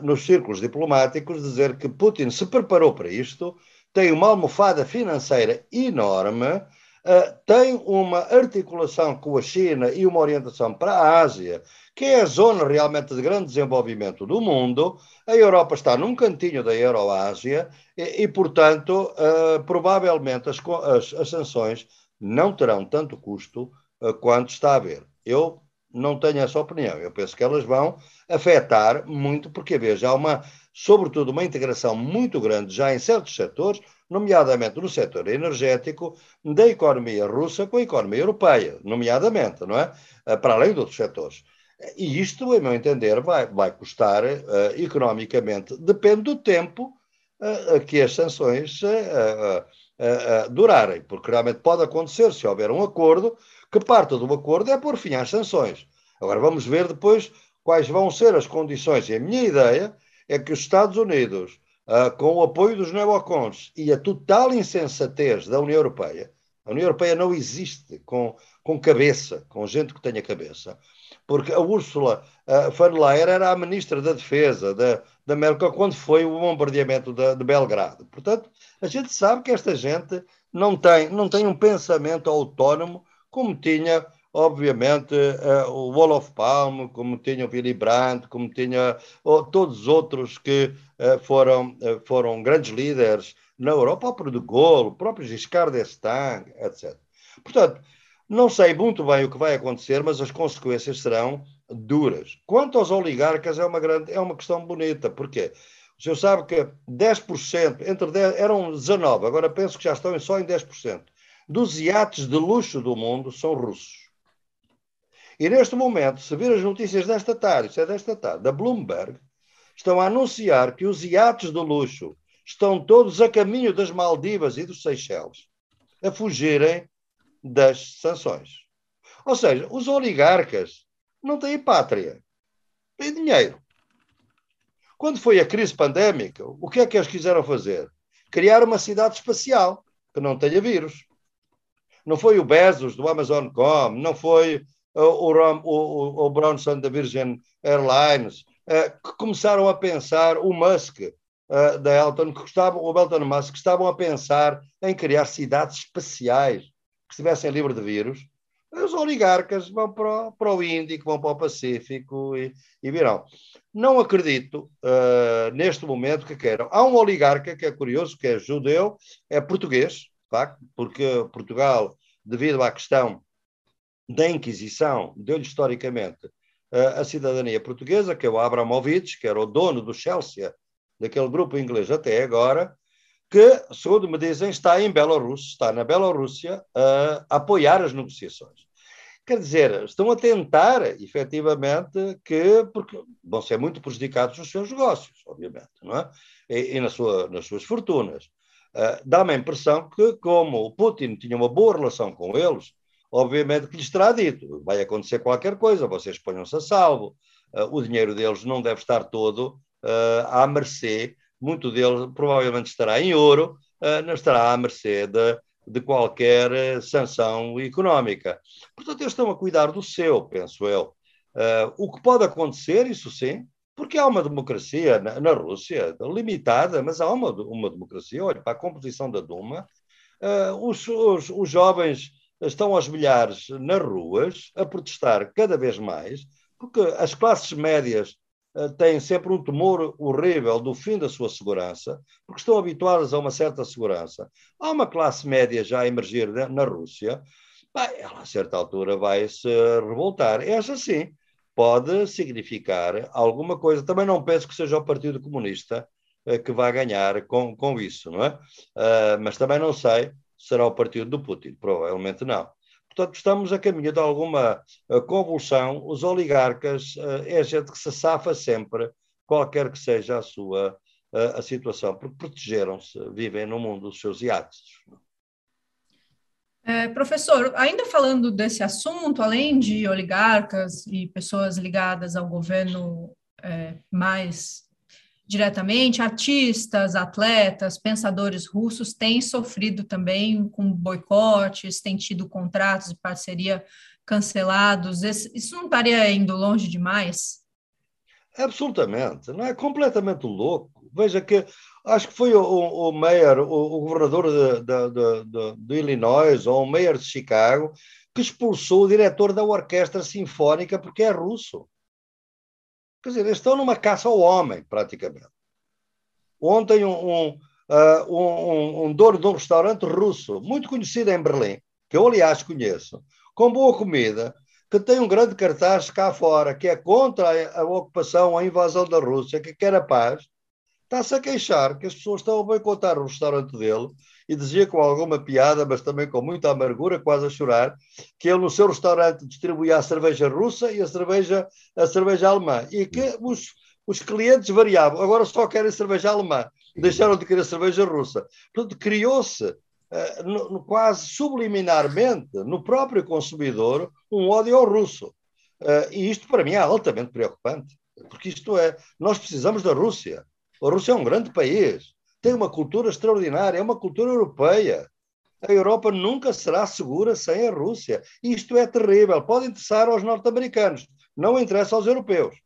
nos círculos diplomáticos dizer que Putin se preparou para isto, tem uma almofada financeira enorme uh, tem uma articulação com a China e uma orientação para a Ásia, que é a zona realmente de grande desenvolvimento do mundo. A Europa está num cantinho da Euroásia e, e portanto, uh, provavelmente as, as, as, sanções não terão tanto custo uh, quanto está a haver. Eu não tenho essa opinião. Eu penso que elas vão afetar muito, porque veja, há uma, sobretudo, uma integração muito grande já em certos setores nomeadamente no setor energético, da economia russa com a economia europeia, nomeadamente, não é? Eh, para além de outros setores. E isto, em meu entender, vai, vai custar uh, economicamente, depende do tempo uh, que as sanções uh, durarem, porque realmente pode acontecer, se houver um acordo, que parte do acordo é pôr fim às sanções. Agora vamos ver depois quais vão ser as condições. E a minha ideia é que os Estados Unidos uh, com o apoio dos neocons e a total insensatez da União Europeia, a União Europeia não existe com, com cabeça, com gente que tenha cabeça, porque a Ursula uh, von der Leyen era a ministra da Defesa da, da Merkel quando foi o bombardeamento de, de Belgrado. Portanto, a gente sabe que esta gente não tem, não tem um pensamento autónomo como tinha obviamente, uh, o Wolof Palme, como tinha o Willy Brandt, como tinha todos os outros que uh, foram, uh, foram grandes líderes na Europa, o próprio de Gaulle, o próprio Giscard d'Estaing, etc. Portanto, não sei muito bem o que vai acontecer, mas as consequências serão duras. Quanto aos oligarcas, é uma, grande, é uma questão bonita. Porquê? O senhor sabe que 10%, entre 10, eram 19, agora penso que já estão só em 10%, dos iates de luxo do mundo são russos. E neste momento, se vir as notícias desta tarde, isso é desta tarde, da Bloomberg, estão a anunciar que os iates do luxo estão todos a caminho das Maldivas e dos Seychelles, a fugirem das sanções. Ou seja, os oligarcas não têm pátria, têm dinheiro. Quando foi a crise pandémica, o que é que eles quiseram fazer? Criar uma cidade espacial que não tenha vírus. Não foi o Bezos do Amazon.com, não foi o, o, o Bronson da Virgin Airlines, eh, que começaram a pensar, o Musk eh, da Elton, que estavam, o Elton Musk, que estavam a pensar em criar cidades espaciais que estivessem livres de vírus. Os oligarcas vão para o, para o Índico, vão para o Pacífico e, e virão. Não acredito uh, neste momento que queiram. Há um oligarca que é curioso, que é judeu, é português, facto, porque Portugal, devido à questão da Inquisição, deu-lhe historicamente a cidadania portuguesa, que é o Abramovich, que era o dono do Chelsea, daquele grupo inglês até agora, que, segundo me dizem, está em Belarus, está na Bielorrússia a apoiar as negociações. Quer dizer, estão a tentar, efetivamente, que, porque vão ser muito prejudicados nos seus negócios, obviamente, não é? E, e na sua, nas suas fortunas. Uh, Dá-me a impressão que, como o Putin tinha uma boa relação com eles, obviamente que lhes terá dito: vai acontecer qualquer coisa, vocês ponham-se a salvo. Uh, o dinheiro deles não deve estar todo uh, à mercê, muito dele provavelmente estará em ouro, uh, não estará à mercê de, de qualquer sanção económica. Portanto, eles estão a cuidar do seu, penso eu. o que pode acontecer, isso sim, porque há uma democracia na, na Rússia, limitada, mas há uma, uma democracia. Olha, para a composição da Duma, os, os, os jovens estão aos milhares nas ruas a protestar cada vez mais, porque as classes médias uh, têm sempre um temor horrível do fim da sua segurança, porque estão habituadas a uma certa segurança. Há uma classe média já a emergir na, Rússia, bem, ela a certa altura vai se revoltar. Essa sim pode significar alguma coisa. Também não penso que seja o Partido Comunista que vai ganhar com, com isso, não é? Uh, mas também não sei se será o partido do Putin, provavelmente não. Portanto, estamos a caminho de alguma convulsão. Os oligarcas uh, é gente que se safa sempre, qualquer que seja a sua uh, a situação, porque protegeram-se, vivem no mundo dos seus iates.
É, professor, ainda falando desse assunto, além de oligarcas e pessoas ligadas ao governo é, mais diretamente, artistas, atletas, pensadores russos têm sofrido também com boicotes, têm tido contratos de parceria cancelados. Isso não estaria indo longe demais?
Absolutamente, não é completamente louco. Veja que acho que foi o, o mayor, o, o governador de, de, de, de, Illinois ou o mayor de Chicago que expulsou o diretor da orquestra sinfónica porque é russo. Quer dizer, eles estão numa caça ao homem, praticamente. Ontem, um, um, uh, um, um dono de um restaurante russo, muito conhecido em Berlim, que eu, aliás, conheço, com boa comida, que tem um grande cartaz cá fora, que é contra a, ocupação, a invasão da Rússia, que quer a paz, está-se a queixar que as pessoas estão a boicotar o restaurante dele e dizia com alguma piada, mas também com muita amargura, quase a chorar, que ele no seu restaurante distribuía a cerveja russa e a cerveja, a cerveja alemã e que os, os clientes variavam, agora só querem cerveja alemã, deixaram de querer cerveja russa. Portanto, criou-se Uh, no, no, quase subliminarmente no próprio consumidor um ódio ao russo. Uh, e isto para mim é altamente preocupante, porque isto é, nós precisamos da Rússia. A Rússia é um grande país, tem uma cultura extraordinária, é uma cultura europeia. A Europa nunca será segura sem a Rússia. Isto é terrível. Pode interessar aos norte-americanos, não interessa aos europeus.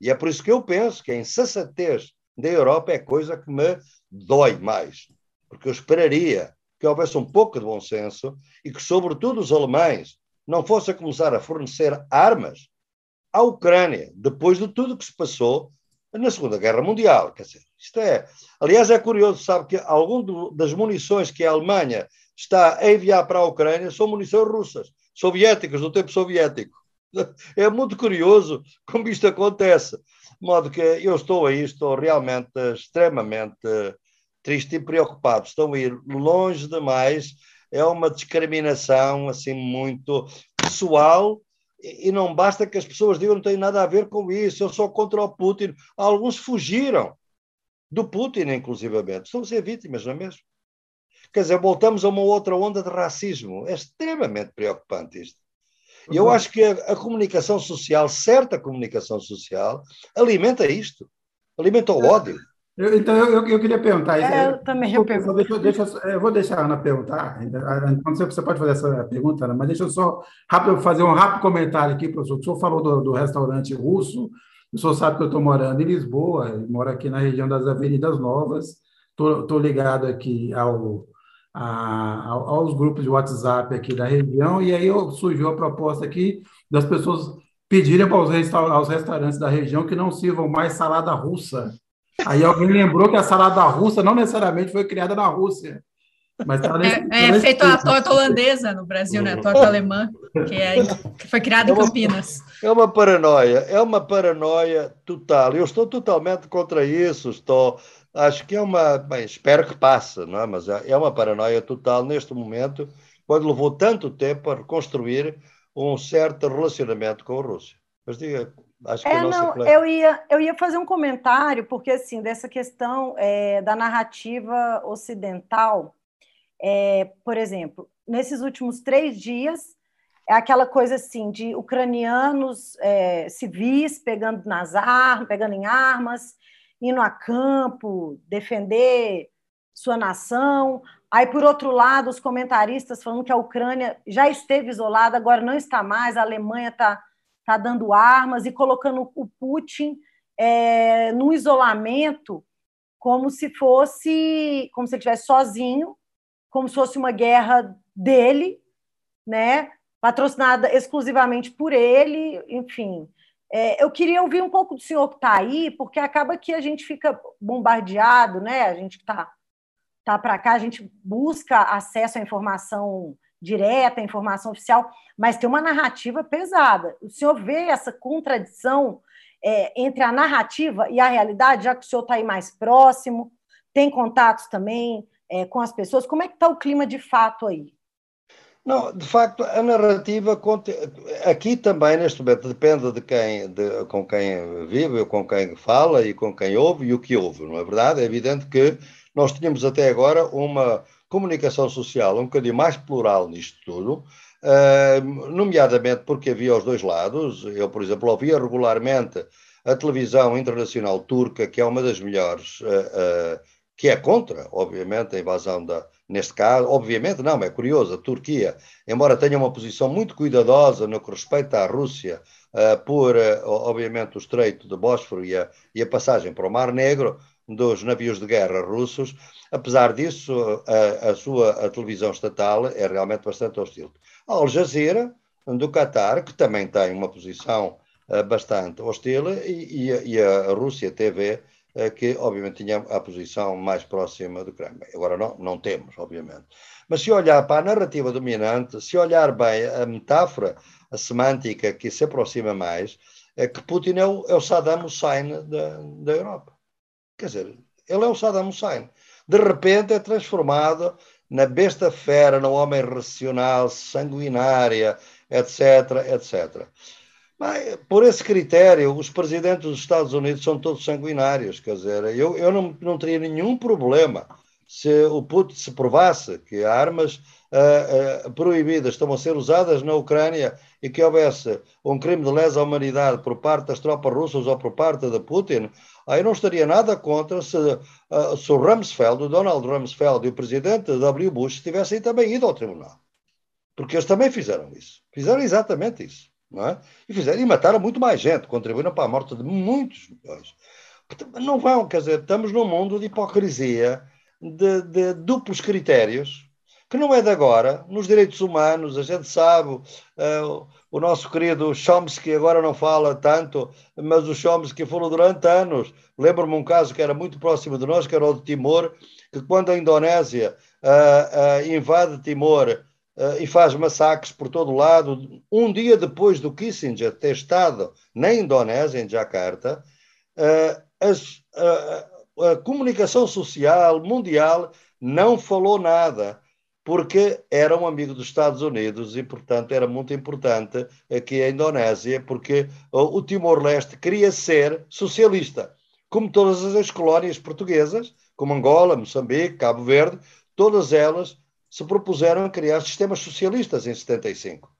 E é por isso que eu penso que a insensatez da Europa é coisa que me dói mais. Porque eu esperaria que houvesse um pouco de bom senso e que, sobretudo, os alemães não fossem começar a fornecer armas à Ucrânia, depois de tudo o que se passou na Segunda Guerra Mundial. Quer dizer, isto é. Aliás, é curioso, sabe que algum das munições que a Alemanha está a enviar para a Ucrânia são munições russas, soviéticas, do tempo soviético. É muito curioso como isto acontece. De modo que eu estou aí, estou realmente extremamente triste e preocupado. Estão a ir longe demais. É uma discriminação assim muito pessoal e não basta que as pessoas digam não tem nada a ver com isso, eu sou contra o Putin. Alguns fugiram do Putin, inclusivamente. Estão a ser vítimas, não é mesmo? Quer dizer, voltamos a uma outra onda de racismo. É extremamente preocupante isto. E eu acho que a, a, comunicação social, certa comunicação social, alimenta isto, alimenta o ódio.
Eu, então, eu, eu, queria perguntar.
É, eu também eu pergunto.
Deixa, deixa, eu vou deixar a Ana perguntar. Quando você pode fazer essa pergunta, Ana, mas deixa eu só rápido, fazer um rápido comentário aqui, professor. O senhor falou do, do restaurante russo. O senhor sabe que eu estou morando em Lisboa, moro aqui na região das Avenidas Novas. Estou ligado aqui ao, a, aos grupos de WhatsApp aqui da região, e aí surgiu a proposta aqui das pessoas pedirem para os restaurantes da região que não sirvam mais salada russa Aí alguém lembrou que a salada russa não necessariamente foi criada na Rússia. Mas tá
nesse, é, é feito a torta holandesa no Brasil, né? A torta alemã, que, é, que foi criada é em Campinas.
É uma paranoia, é uma paranoia total. Eu estou totalmente contra isso. Estou, acho que é uma, bem, espero que passe, não é? Mas é, é uma paranoia total neste momento, quando levou tanto tempo a reconstruir um certo relacionamento com a Rússia. Mas diga,
Acho que é, não, eu ia, eu ia fazer um comentário, porque assim, dessa questão é, da narrativa ocidental, é, por exemplo, nesses últimos três dias, é aquela coisa assim de ucranianos é, civis pegando nas armas, pegando em armas, indo a campo, defender sua nação. Aí, por outro lado, os comentaristas falando que a Ucrânia já esteve isolada, agora não está mais, a Alemanha está está dando armas e colocando o Putin é, no isolamento, como se fosse, como se ele estivesse sozinho, como se fosse uma guerra dele, né? Patrocinada exclusivamente por ele, enfim. É, eu queria ouvir um pouco do senhor que está aí, porque acaba que a gente fica bombardeado, né? A gente está tá para cá, a gente busca acesso à informação direta, informação oficial, mas tem uma narrativa pesada. O senhor vê essa contradição é, entre a narrativa e a realidade, já que o senhor está aí mais próximo, tem contatos também é, com as pessoas? Como é que está o clima de fato aí?
Não, de facto, a narrativa aqui também neste momento depende de quem, de, com quem vive, com quem fala e com quem ouve e o que ouve, não é verdade? É evidente que nós tínhamos até agora uma comunicação social um bocadinho mais plural nisto tudo, uh, nomeadamente porque havia os dois lados. Eu, por exemplo, ouvia regularmente a televisão internacional turca, que é uma das melhores, uh, uh, que é contra, obviamente, a invasão da, neste caso, obviamente não, é curioso, a Turquia, embora tenha uma posição muito cuidadosa no que respeita à Rússia, uh, por, obviamente, o Estreito de Bósforo e a, e a, passagem para o Mar Negro dos navios de guerra russos, apesar disso, a, a sua a televisão estatal é realmente bastante hostil. Al Jazeera, do Qatar, que também tem uma posição uh, bastante hostil, e, e, e a Rússia TV, eh, que obviamente tinha a posição mais próxima do Kremlin. Agora não, não temos, obviamente. Mas se olhar para a narrativa dominante, se olhar bem a metáfora, a semântica que se aproxima mais, é que Putin é o, é o Saddam Hussein da, da Europa. Quer dizer, ele é o Saddam Hussein. De repente é transformado na besta fera, no homem racional, sanguinária, etc, etc. Mas, por esse critério, os presidentes dos Estados Unidos são todos sanguinários. Quer dizer, eu, eu não, não teria nenhum problema se o Putin se provasse que armas uh, uh, proibidas estão a ser usadas na Ucrânia e que houvesse um crime de lesa humanidade por parte das tropas russas ou por parte de Putin, aí não estaria nada contra se, uh, se o Rumsfeld, o Donald Rumsfeld e o presidente W. Bush tivessem também ido ao tribunal. Porque eles também fizeram isso. Fizeram exatamente isso não é? E fizeram, e mataram muito mais gente, contribuíram para a morte de muitos milhões. Não vão, quer dizer, estamos num mundo de hipocrisia, de, de duplos critérios, que não é de agora. Nos direitos humanos, a gente sabe, uh, o nosso querido Chomsky agora não fala tanto, mas o Chomsky falou durante anos. Lembro-me um caso que era muito próximo de nós, que era o de Timor, que quando a Indonésia uh, uh, invade Timor uh, e faz massacres por todo o lado. Um dia depois do Kissinger ter estado na Indonésia, em Jakarta, as, a comunicação social mundial não falou nada, porque era um amigo dos Estados Unidos e, portanto, era muito importante aqui a Indonésia, porque o Timor-Leste queria ser socialista, como todas as colónias portuguesas, como Angola, Moçambique, Cabo Verde, todas elas se propuseram criar sistemas socialistas em 75.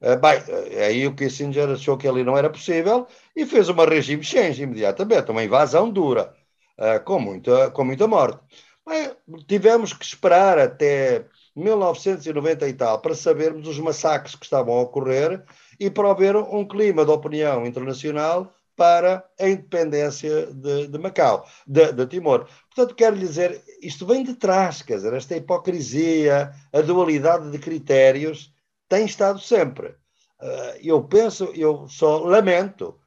Uh, bem, uh, aí o Kissinger achou que ali não era possível e fez uma regime change imediatamente, uma invasão dura, uh, com, muita, com muita morte. Bem, tivemos que esperar até 1990 e tal para sabermos os massacres que estavam a ocorrer e para haver um clima de opinião internacional para a independência de, de Macau, de, de, Timor. Portanto, quero lhe dizer, isto vem de trás, quer dizer, esta hipocrisia, a dualidade de critérios tem estado sempre. Uh, eu penso, eu só lamento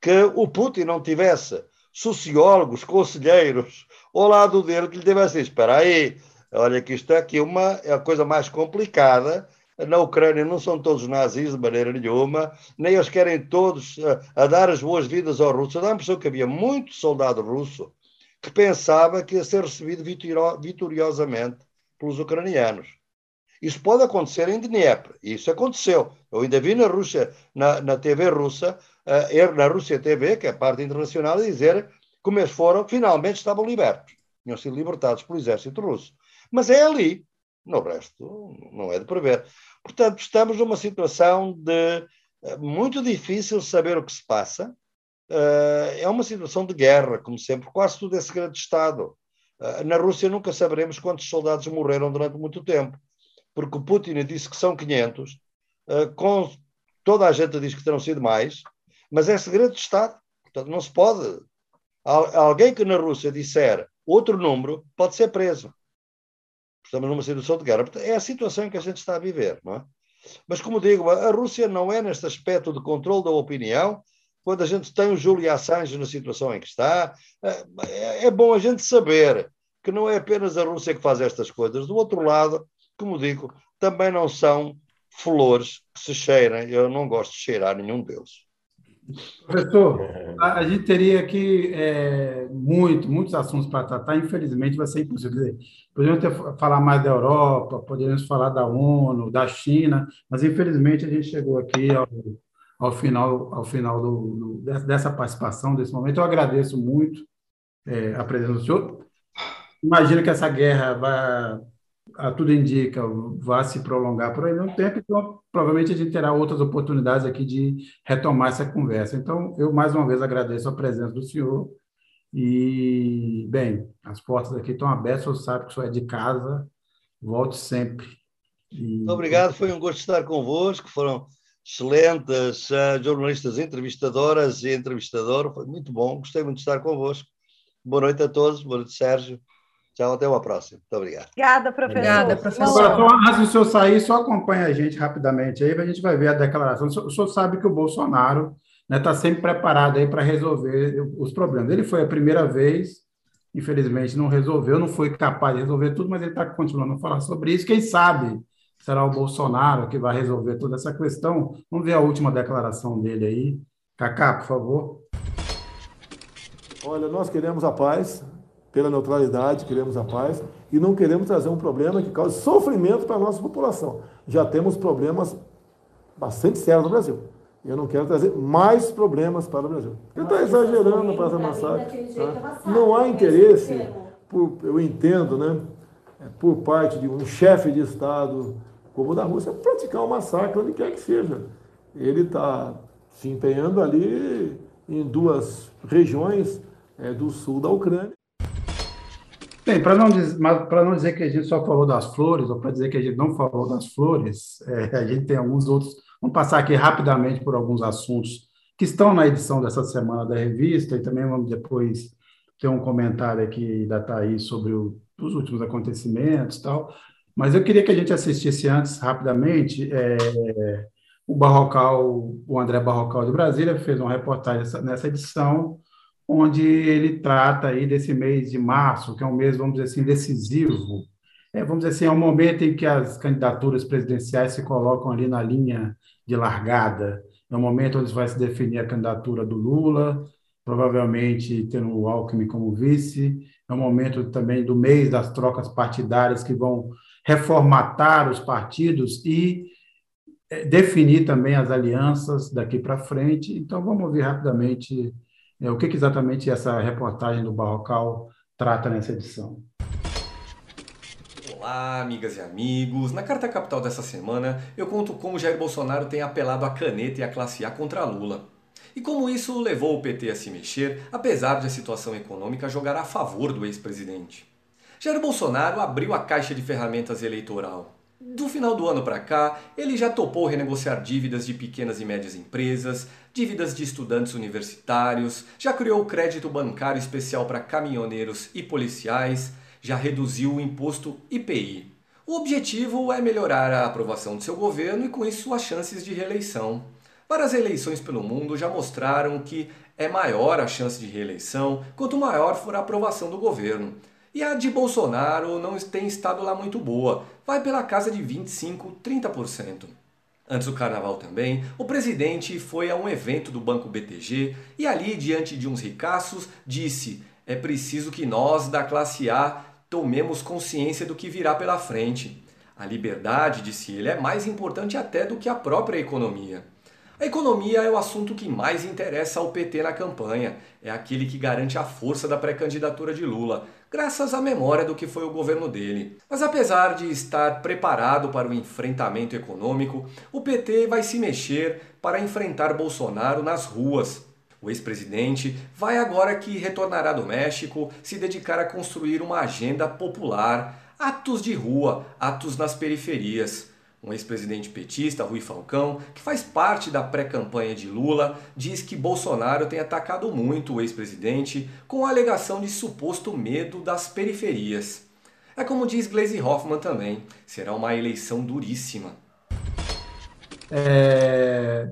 que o Putin não tivesse sociólogos, conselheiros ao lado dele que lhe tivesse dito, espera aí, olha que isto aqui é uma, é a coisa mais complicada na Ucrânia não são todos nazis de maneira nenhuma, nem eles querem todos a, eh, a dar as boas-vindas aos russos. Dá a impressão que havia muito soldado russo que pensava que ia ser recebido vitoriosamente pelos ucranianos. Isso pode acontecer em Dnieper, isso aconteceu. Eu ainda vi na Rússia, na, na TV russa, uh, na Rússia TV, que é a parte internacional, dizer como eles foram, finalmente estavam libertos. Tinham sido libertados pelo exército russo. Mas é ali, no resto não é de prever. Portanto, estamos numa situação de eh, muito difícil saber o que se passa. Uh, é uma situação de guerra, como sempre, quase tudo é segredo de Estado. Uh, na Rússia nunca saberemos quantos soldados morreram durante muito tempo, porque o Putin disse que são 500, uh, com, toda a gente diz que terão sido mais, mas é segredo de Estado. Portanto, não se pode. Alguém que na Rússia disser outro número pode ser preso. Estamos numa situação de guerra. É a situação que a gente está a viver, não é? Mas, como digo, a Rússia não é neste aspecto de controle da opinião, quando a gente tem o Júlio Assange na situação em que está, é, é bom a gente saber que não é apenas a Rússia que faz estas coisas. Do outro lado, como digo, também não são flores que se cheirem. Eu não gosto de cheirar nenhum deles.
Professor, a, a, gente teria aqui é, muito, muitos assuntos para tratar, infelizmente vai ser impossível. Poderíamos ter, falar mais da Europa, poderíamos falar da ONU, da China, mas infelizmente a gente chegou aqui ao, ao final, ao final do, do, dessa participação, desse momento. Eu agradeço muito é, a presença do senhor. Imagino que essa guerra vai tudo indica, vai se prolongar por aí um tempo, então provavelmente a gente terá outras oportunidades aqui de retomar essa conversa. Então, eu mais uma vez agradeço a presença do senhor e, bem, as portas aqui estão abertas, o senhor sabe que o senhor é de casa, volte sempre.
E... Muito obrigado, foi um gosto estar convosco, foram excelentes uh, jornalistas entrevistadoras e entrevistador, foi muito bom, gostei muito de estar convosco. Boa noite a todos, boa noite, Sérgio. Tchau, até uma próxima. Muito obrigado.
Obrigada, professor. Obrigada, professor.
Agora, só, antes do senhor sair, só acompanha a gente rapidamente aí, a gente vai ver a declaração. O senhor sabe que o Bolsonaro está né, tá sempre preparado aí para resolver os problemas. Ele foi a primeira vez, infelizmente não resolveu, não foi capaz de resolver tudo, mas ele está continuando a falar sobre isso. Quem sabe será o Bolsonaro que vai resolver toda essa questão. Vamos ver a última declaração dele aí. Cacá, por favor.
Olha, nós queremos a paz, pela neutralidade, queremos a paz e não queremos trazer um problema que cause sofrimento para a nossa população. Já temos problemas bastante sérios no Brasil. Eu não quero trazer mais problemas para o Brasil. Ele está exagerando para essa massacre. Tá? Não há interesse, por, eu entendo, né, é, por parte de um chefe de Estado como o da Rússia, praticar um massacre onde quer que seja. Ele está se empenhando ali em duas regiões é, do sul da Ucrânia.
Bem, para não, dizer, não dizer que a gente só falou das flores, ou para dizer que a gente não falou das flores, é, a gente tem alguns outros. Vamos passar aqui rapidamente por alguns assuntos que estão na edição dessa semana da revista, e também vamos depois ter um comentário aqui da Thaís sobre o, os últimos acontecimentos e tal. Mas eu queria que a gente assistisse antes, rapidamente, é, o Barrocal, o André Barrocal de Brasília fez uma reportagem nessa edição onde ele trata aí desse mês de março, que é um mês, vamos dizer assim, decisivo. É, vamos dizer assim, é um momento em que as candidaturas presidenciais se colocam ali na linha de largada. É um momento onde vai se definir a candidatura do Lula, provavelmente tendo o Alckmin como vice. É um momento também do mês das trocas partidárias que vão reformatar os partidos e é, definir também as alianças daqui para frente. Então, vamos ouvir rapidamente é, o que, que exatamente essa reportagem do Barrocal trata nessa edição?
Olá, amigas e amigos. Na Carta Capital dessa semana, eu conto como Jair Bolsonaro tem apelado a caneta e a classe A contra Lula. E como isso levou o PT a se mexer, apesar de a situação econômica jogar a favor do ex-presidente. Jair Bolsonaro abriu a caixa de ferramentas eleitoral do final do ano para cá, ele já topou renegociar dívidas de pequenas e médias empresas, dívidas de estudantes universitários, já criou crédito bancário especial para caminhoneiros e policiais, já reduziu o imposto IPI. O objetivo é melhorar a aprovação de seu governo e com isso suas chances de reeleição. Várias eleições pelo mundo já mostraram que é maior a chance de reeleição quanto maior for a aprovação do governo. E a de Bolsonaro não tem estado lá muito boa, vai pela casa de 25, 30%. Antes do carnaval também, o presidente foi a um evento do Banco BTG e ali, diante de uns ricaços, disse: é preciso que nós, da classe A, tomemos consciência do que virá pela frente. A liberdade, disse ele, é mais importante até do que a própria economia. A economia é o assunto que mais interessa ao PT na campanha. É aquele que garante a força da pré-candidatura de Lula, graças à memória do que foi o governo dele. Mas apesar de estar preparado para o enfrentamento econômico, o PT vai se mexer para enfrentar Bolsonaro nas ruas. O ex-presidente vai agora que retornará do México se dedicar a construir uma agenda popular, atos de rua, atos nas periferias um ex-presidente petista, Rui Falcão, que faz parte da pré-campanha de Lula, diz que Bolsonaro tem atacado muito o ex-presidente com a alegação de suposto medo das periferias. É como diz Gleisi Hoffmann também, será uma eleição duríssima.
É...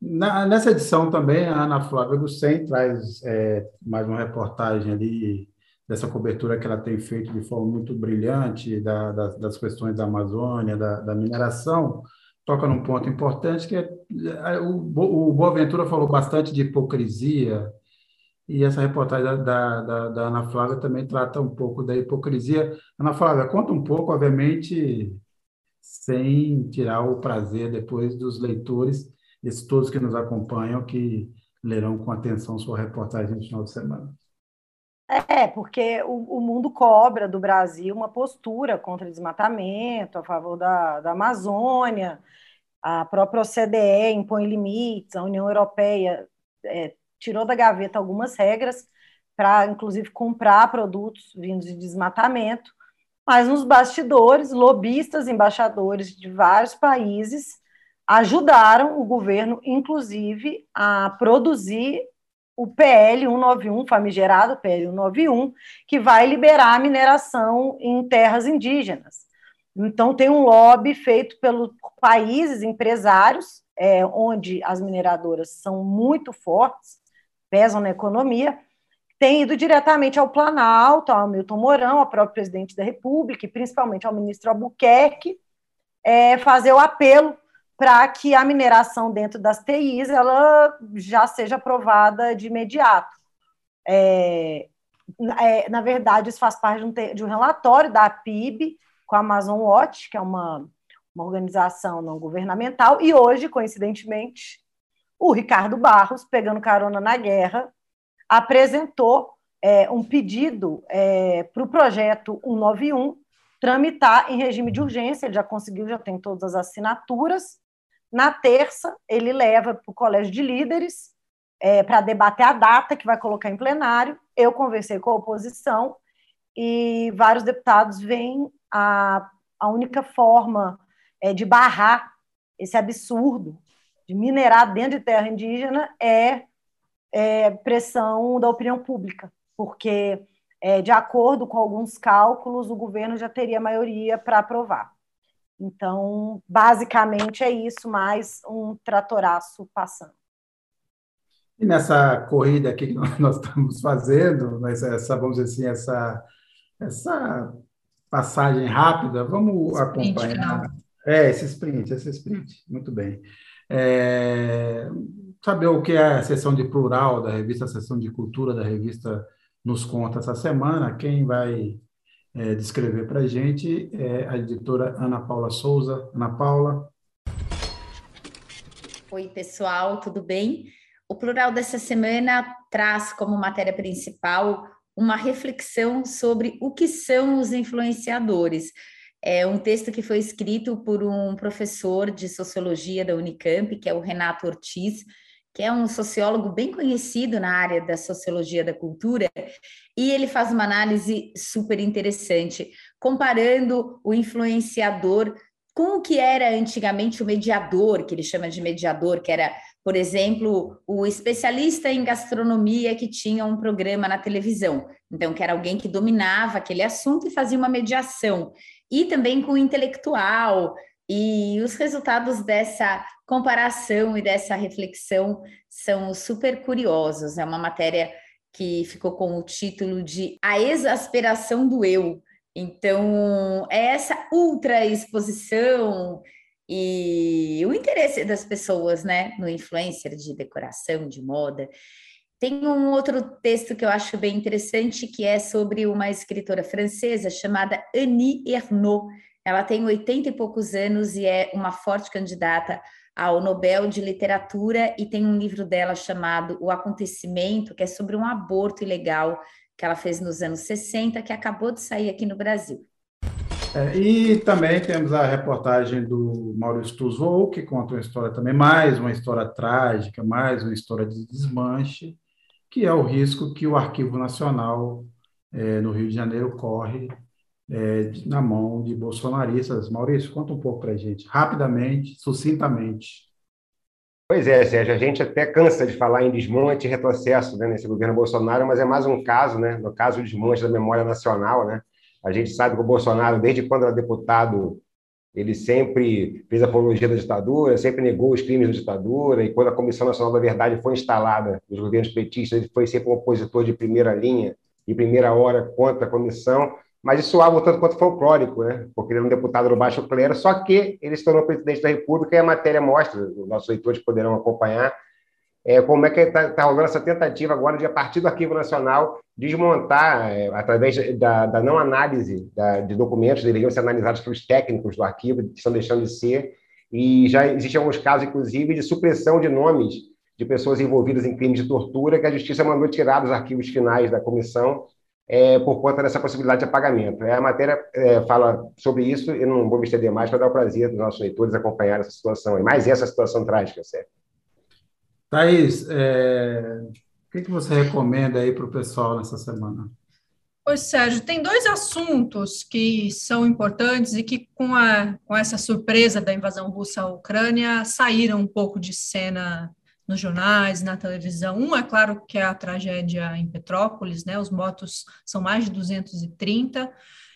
Na, nessa edição também, a Ana Flávia Gussen traz é, mais uma reportagem ali dessa cobertura que ela tem feito de forma muito brilhante da, das, questões da Amazônia, da, da mineração, toca num ponto importante que é, é o, o Boaventura falou bastante de hipocrisia e essa reportagem da, da, da, Ana Flávia também trata um pouco da hipocrisia. Ana Flávia, conta um pouco, obviamente, sem tirar o prazer depois dos leitores, esses todos que nos acompanham, que lerão com atenção sua reportagem no final de semana.
É, porque o, o, mundo cobra do Brasil uma postura contra desmatamento, a favor da, da Amazônia, a própria OCDE impõe limites, a União Europeia é, tirou da gaveta algumas regras para, inclusive, comprar produtos vindos de desmatamento, mas nos bastidores, lobistas, embaixadores de vários países ajudaram o governo, inclusive, a produzir o PL 191, famigerado PL 191, que vai liberar a mineração em terras indígenas. Então, tem um lobby feito pelos países empresários, é, onde as mineradoras são muito fortes, pesam na economia, tem ido diretamente ao Planalto, ao Milton Mourão, ao próprio presidente da República, e principalmente ao ministro Albuquerque, é, fazer o apelo para que a mineração dentro das TIs ela já seja aprovada de imediato. É, é, na verdade, isso faz parte de um, de um, relatório da PIB com a Amazon Watch, que é uma, uma organização não governamental, e hoje, coincidentemente, o Ricardo Barros, pegando carona na guerra, apresentou é, um pedido é, para o projeto 191 tramitar em regime de urgência, ele já conseguiu, já tem todas as assinaturas, na terça, ele leva para o colégio de líderes é, para debater a data que vai colocar em plenário. Eu conversei com a oposição e vários deputados veem a, a única forma é, de barrar esse absurdo de minerar dentro de terra indígena é, é pressão da opinião pública, porque, é, de acordo com alguns cálculos, o governo já teria maioria para aprovar. Então, basicamente é isso, mais um tratoraço passando.
E nessa corrida aqui que nós estamos fazendo, essa, vamos dizer assim, essa, essa passagem rápida, vamos acompanhar. É, esse sprint, esse sprint, muito bem. É, saber o que é a sessão de plural da revista, a sessão de cultura da revista nos conta essa semana. Quem vai é, descrever para a gente é a editora Ana Paula Souza. Ana Paula.
Oi, pessoal, tudo bem? O plural dessa semana traz como matéria principal uma reflexão sobre o que são os influenciadores. É um texto que foi escrito por um professor de sociologia da Unicamp, que é o Renato Ortiz, que é um sociólogo bem conhecido na área da sociologia da cultura, e ele faz uma análise super interessante, comparando o influenciador com o que era antigamente o mediador, que ele chama de mediador, que era, por exemplo, o especialista em gastronomia que tinha um programa na televisão. Então, que era alguém que dominava aquele assunto e fazia uma mediação. E também com o intelectual, e os resultados dessa comparação e dessa reflexão são super curiosos. É uma matéria que ficou com o título de A Exasperação do Eu. Então, é essa ultra exposição e o interesse das pessoas, né, no influencer de decoração, de moda. Tem um outro texto que eu acho bem interessante, que é sobre uma escritora francesa chamada Annie Ernaux, ela tem 80 e poucos anos e é uma forte candidata ao Nobel de Literatura e tem um livro dela chamado O Acontecimento, que é sobre um aborto ilegal que ela fez nos anos 60, que acabou de sair aqui no Brasil.
É, e também temos a reportagem do Maurício Tuzou, que conta uma história também, mais uma história trágica, mais uma história de desmanche, que é o risco que o Arquivo Nacional é, no Rio de Janeiro corre é, na mão de bolsonaristas. Maurício, conta um pouco para a gente, rapidamente, sucintamente.
Pois é, Sérgio, a gente até cansa de falar em desmonte e retrocesso né, nesse governo Bolsonaro, mas é mais um caso, né, no caso do desmonte da memória nacional. Né? A gente sabe que o Bolsonaro, desde quando era deputado, ele sempre fez apologia da ditadura, sempre negou os crimes da ditadura, e quando a Comissão Nacional da Verdade foi instalada nos governos petistas, ele foi sempre um opositor de primeira linha e primeira hora contra a comissão mas isso soava um tanto quanto folclórico, né? porque ele é um deputado do baixo clero, só que ele se tornou presidente da República e a matéria mostra, os nossos leitores poderão acompanhar, é, como é que está tá rolando essa tentativa agora de, a partir do Arquivo Nacional, desmontar, é, através da, da, não análise da, de documentos, deveriam ser analisados pelos técnicos do arquivo, que estão deixando de ser, e já existem alguns casos, inclusive, de supressão de nomes de pessoas envolvidas em crimes de tortura, que a Justiça mandou tirar dos arquivos finais da comissão é, por conta dessa possibilidade de apagamento. É, a matéria é, fala sobre isso, e não vou me estender mais para dar o prazer dos nossos leitores acompanhar essa situação, e mais essa situação trágica, Sérgio.
Thaís, é, o que, que você recomenda aí para o pessoal nessa semana?
Oi, Sérgio, tem dois assuntos que são importantes e que, com, a, com essa surpresa da invasão russa à Ucrânia, saíram um pouco de cena nos jornais, na televisão. Um, é claro, que é a tragédia em Petrópolis, né? Os mortos são mais de 230.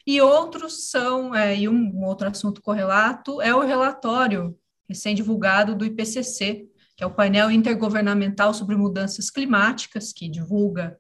E outros são, é, e um outro assunto correlato, é o relatório recém-divulgado do IPCC, que é o painel intergovernamental sobre mudanças climáticas, que divulga,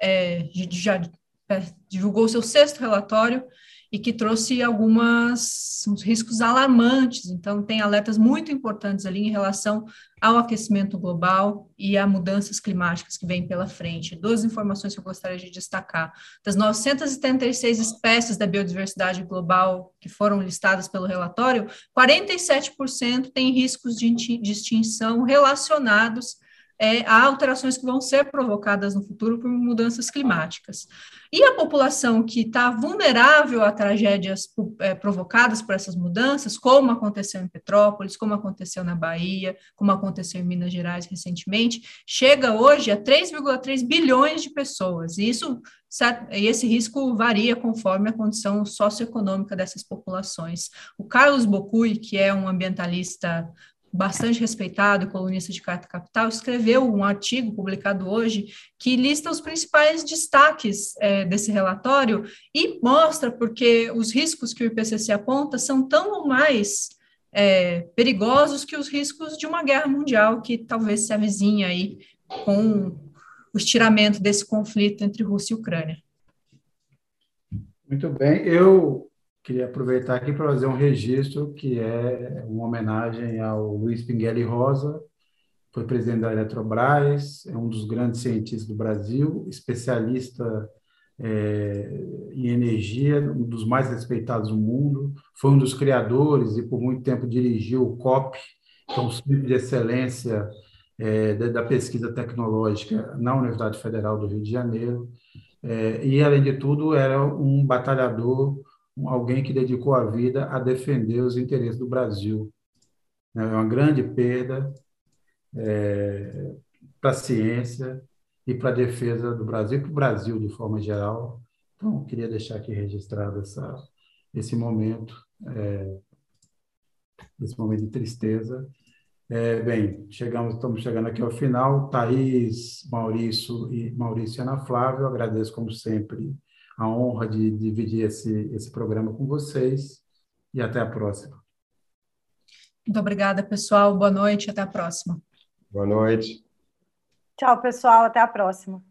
é, já é, divulgou seu sexto relatório e que trouxe algumas riscos alarmantes. Então, tem alertas muito importantes ali em relação ao aquecimento global e a mudanças climáticas que vêm pela frente. Duas informações que eu gostaria de destacar. Das 976 espécies da biodiversidade global que foram listadas pelo relatório, 47% têm riscos de extinção relacionados é, a alterações que vão ser provocadas no futuro por mudanças climáticas. E a população que está vulnerável a tragédias é, provocadas por essas mudanças, como aconteceu em Petrópolis, como aconteceu na Bahia, como aconteceu em Minas Gerais recentemente, chega hoje a 3,3 bilhões de pessoas. E isso e esse risco varia conforme a condição socioeconômica dessas populações. O Carlos Bocui, que é um ambientalista bastante respeitado colunista de Carta Capital, escreveu um artigo publicado hoje que lista os principais destaques é, desse relatório e mostra porque os riscos que o IPCC aponta são tão ou mais é, perigosos que os riscos de uma guerra mundial que talvez se avizinha aí com o estiramento desse conflito entre Rússia e Ucrânia.
Muito bem, eu queria aproveitar aqui para fazer um registro que é uma homenagem ao Luiz Pinguelli Rosa, foi presidente da Eletrobras, é um dos grandes cientistas do Brasil, especialista é, em energia, um dos mais respeitados do mundo, foi um dos criadores e por muito tempo dirigiu o COP, que é um centro de excelência é, da pesquisa tecnológica na Universidade Federal do Rio de Janeiro, é, e além de tudo era um batalhador alguém que dedicou a vida a defender os interesses do Brasil. É uma grande perda é, para a ciência e para a defesa do Brasil, para o Brasil de forma geral. Então, queria deixar aqui registrado essa, esse momento, é, esse momento de tristeza. É, bem, chegamos, estamos chegando aqui ao final. Thaís, Maurício e Maurício e Ana Flávio, agradeço como sempre a honra de dividir esse, esse programa com vocês e até a próxima.
Muito obrigada, pessoal. Boa noite, até a próxima.
Boa noite.
Tchau, pessoal, até a próxima.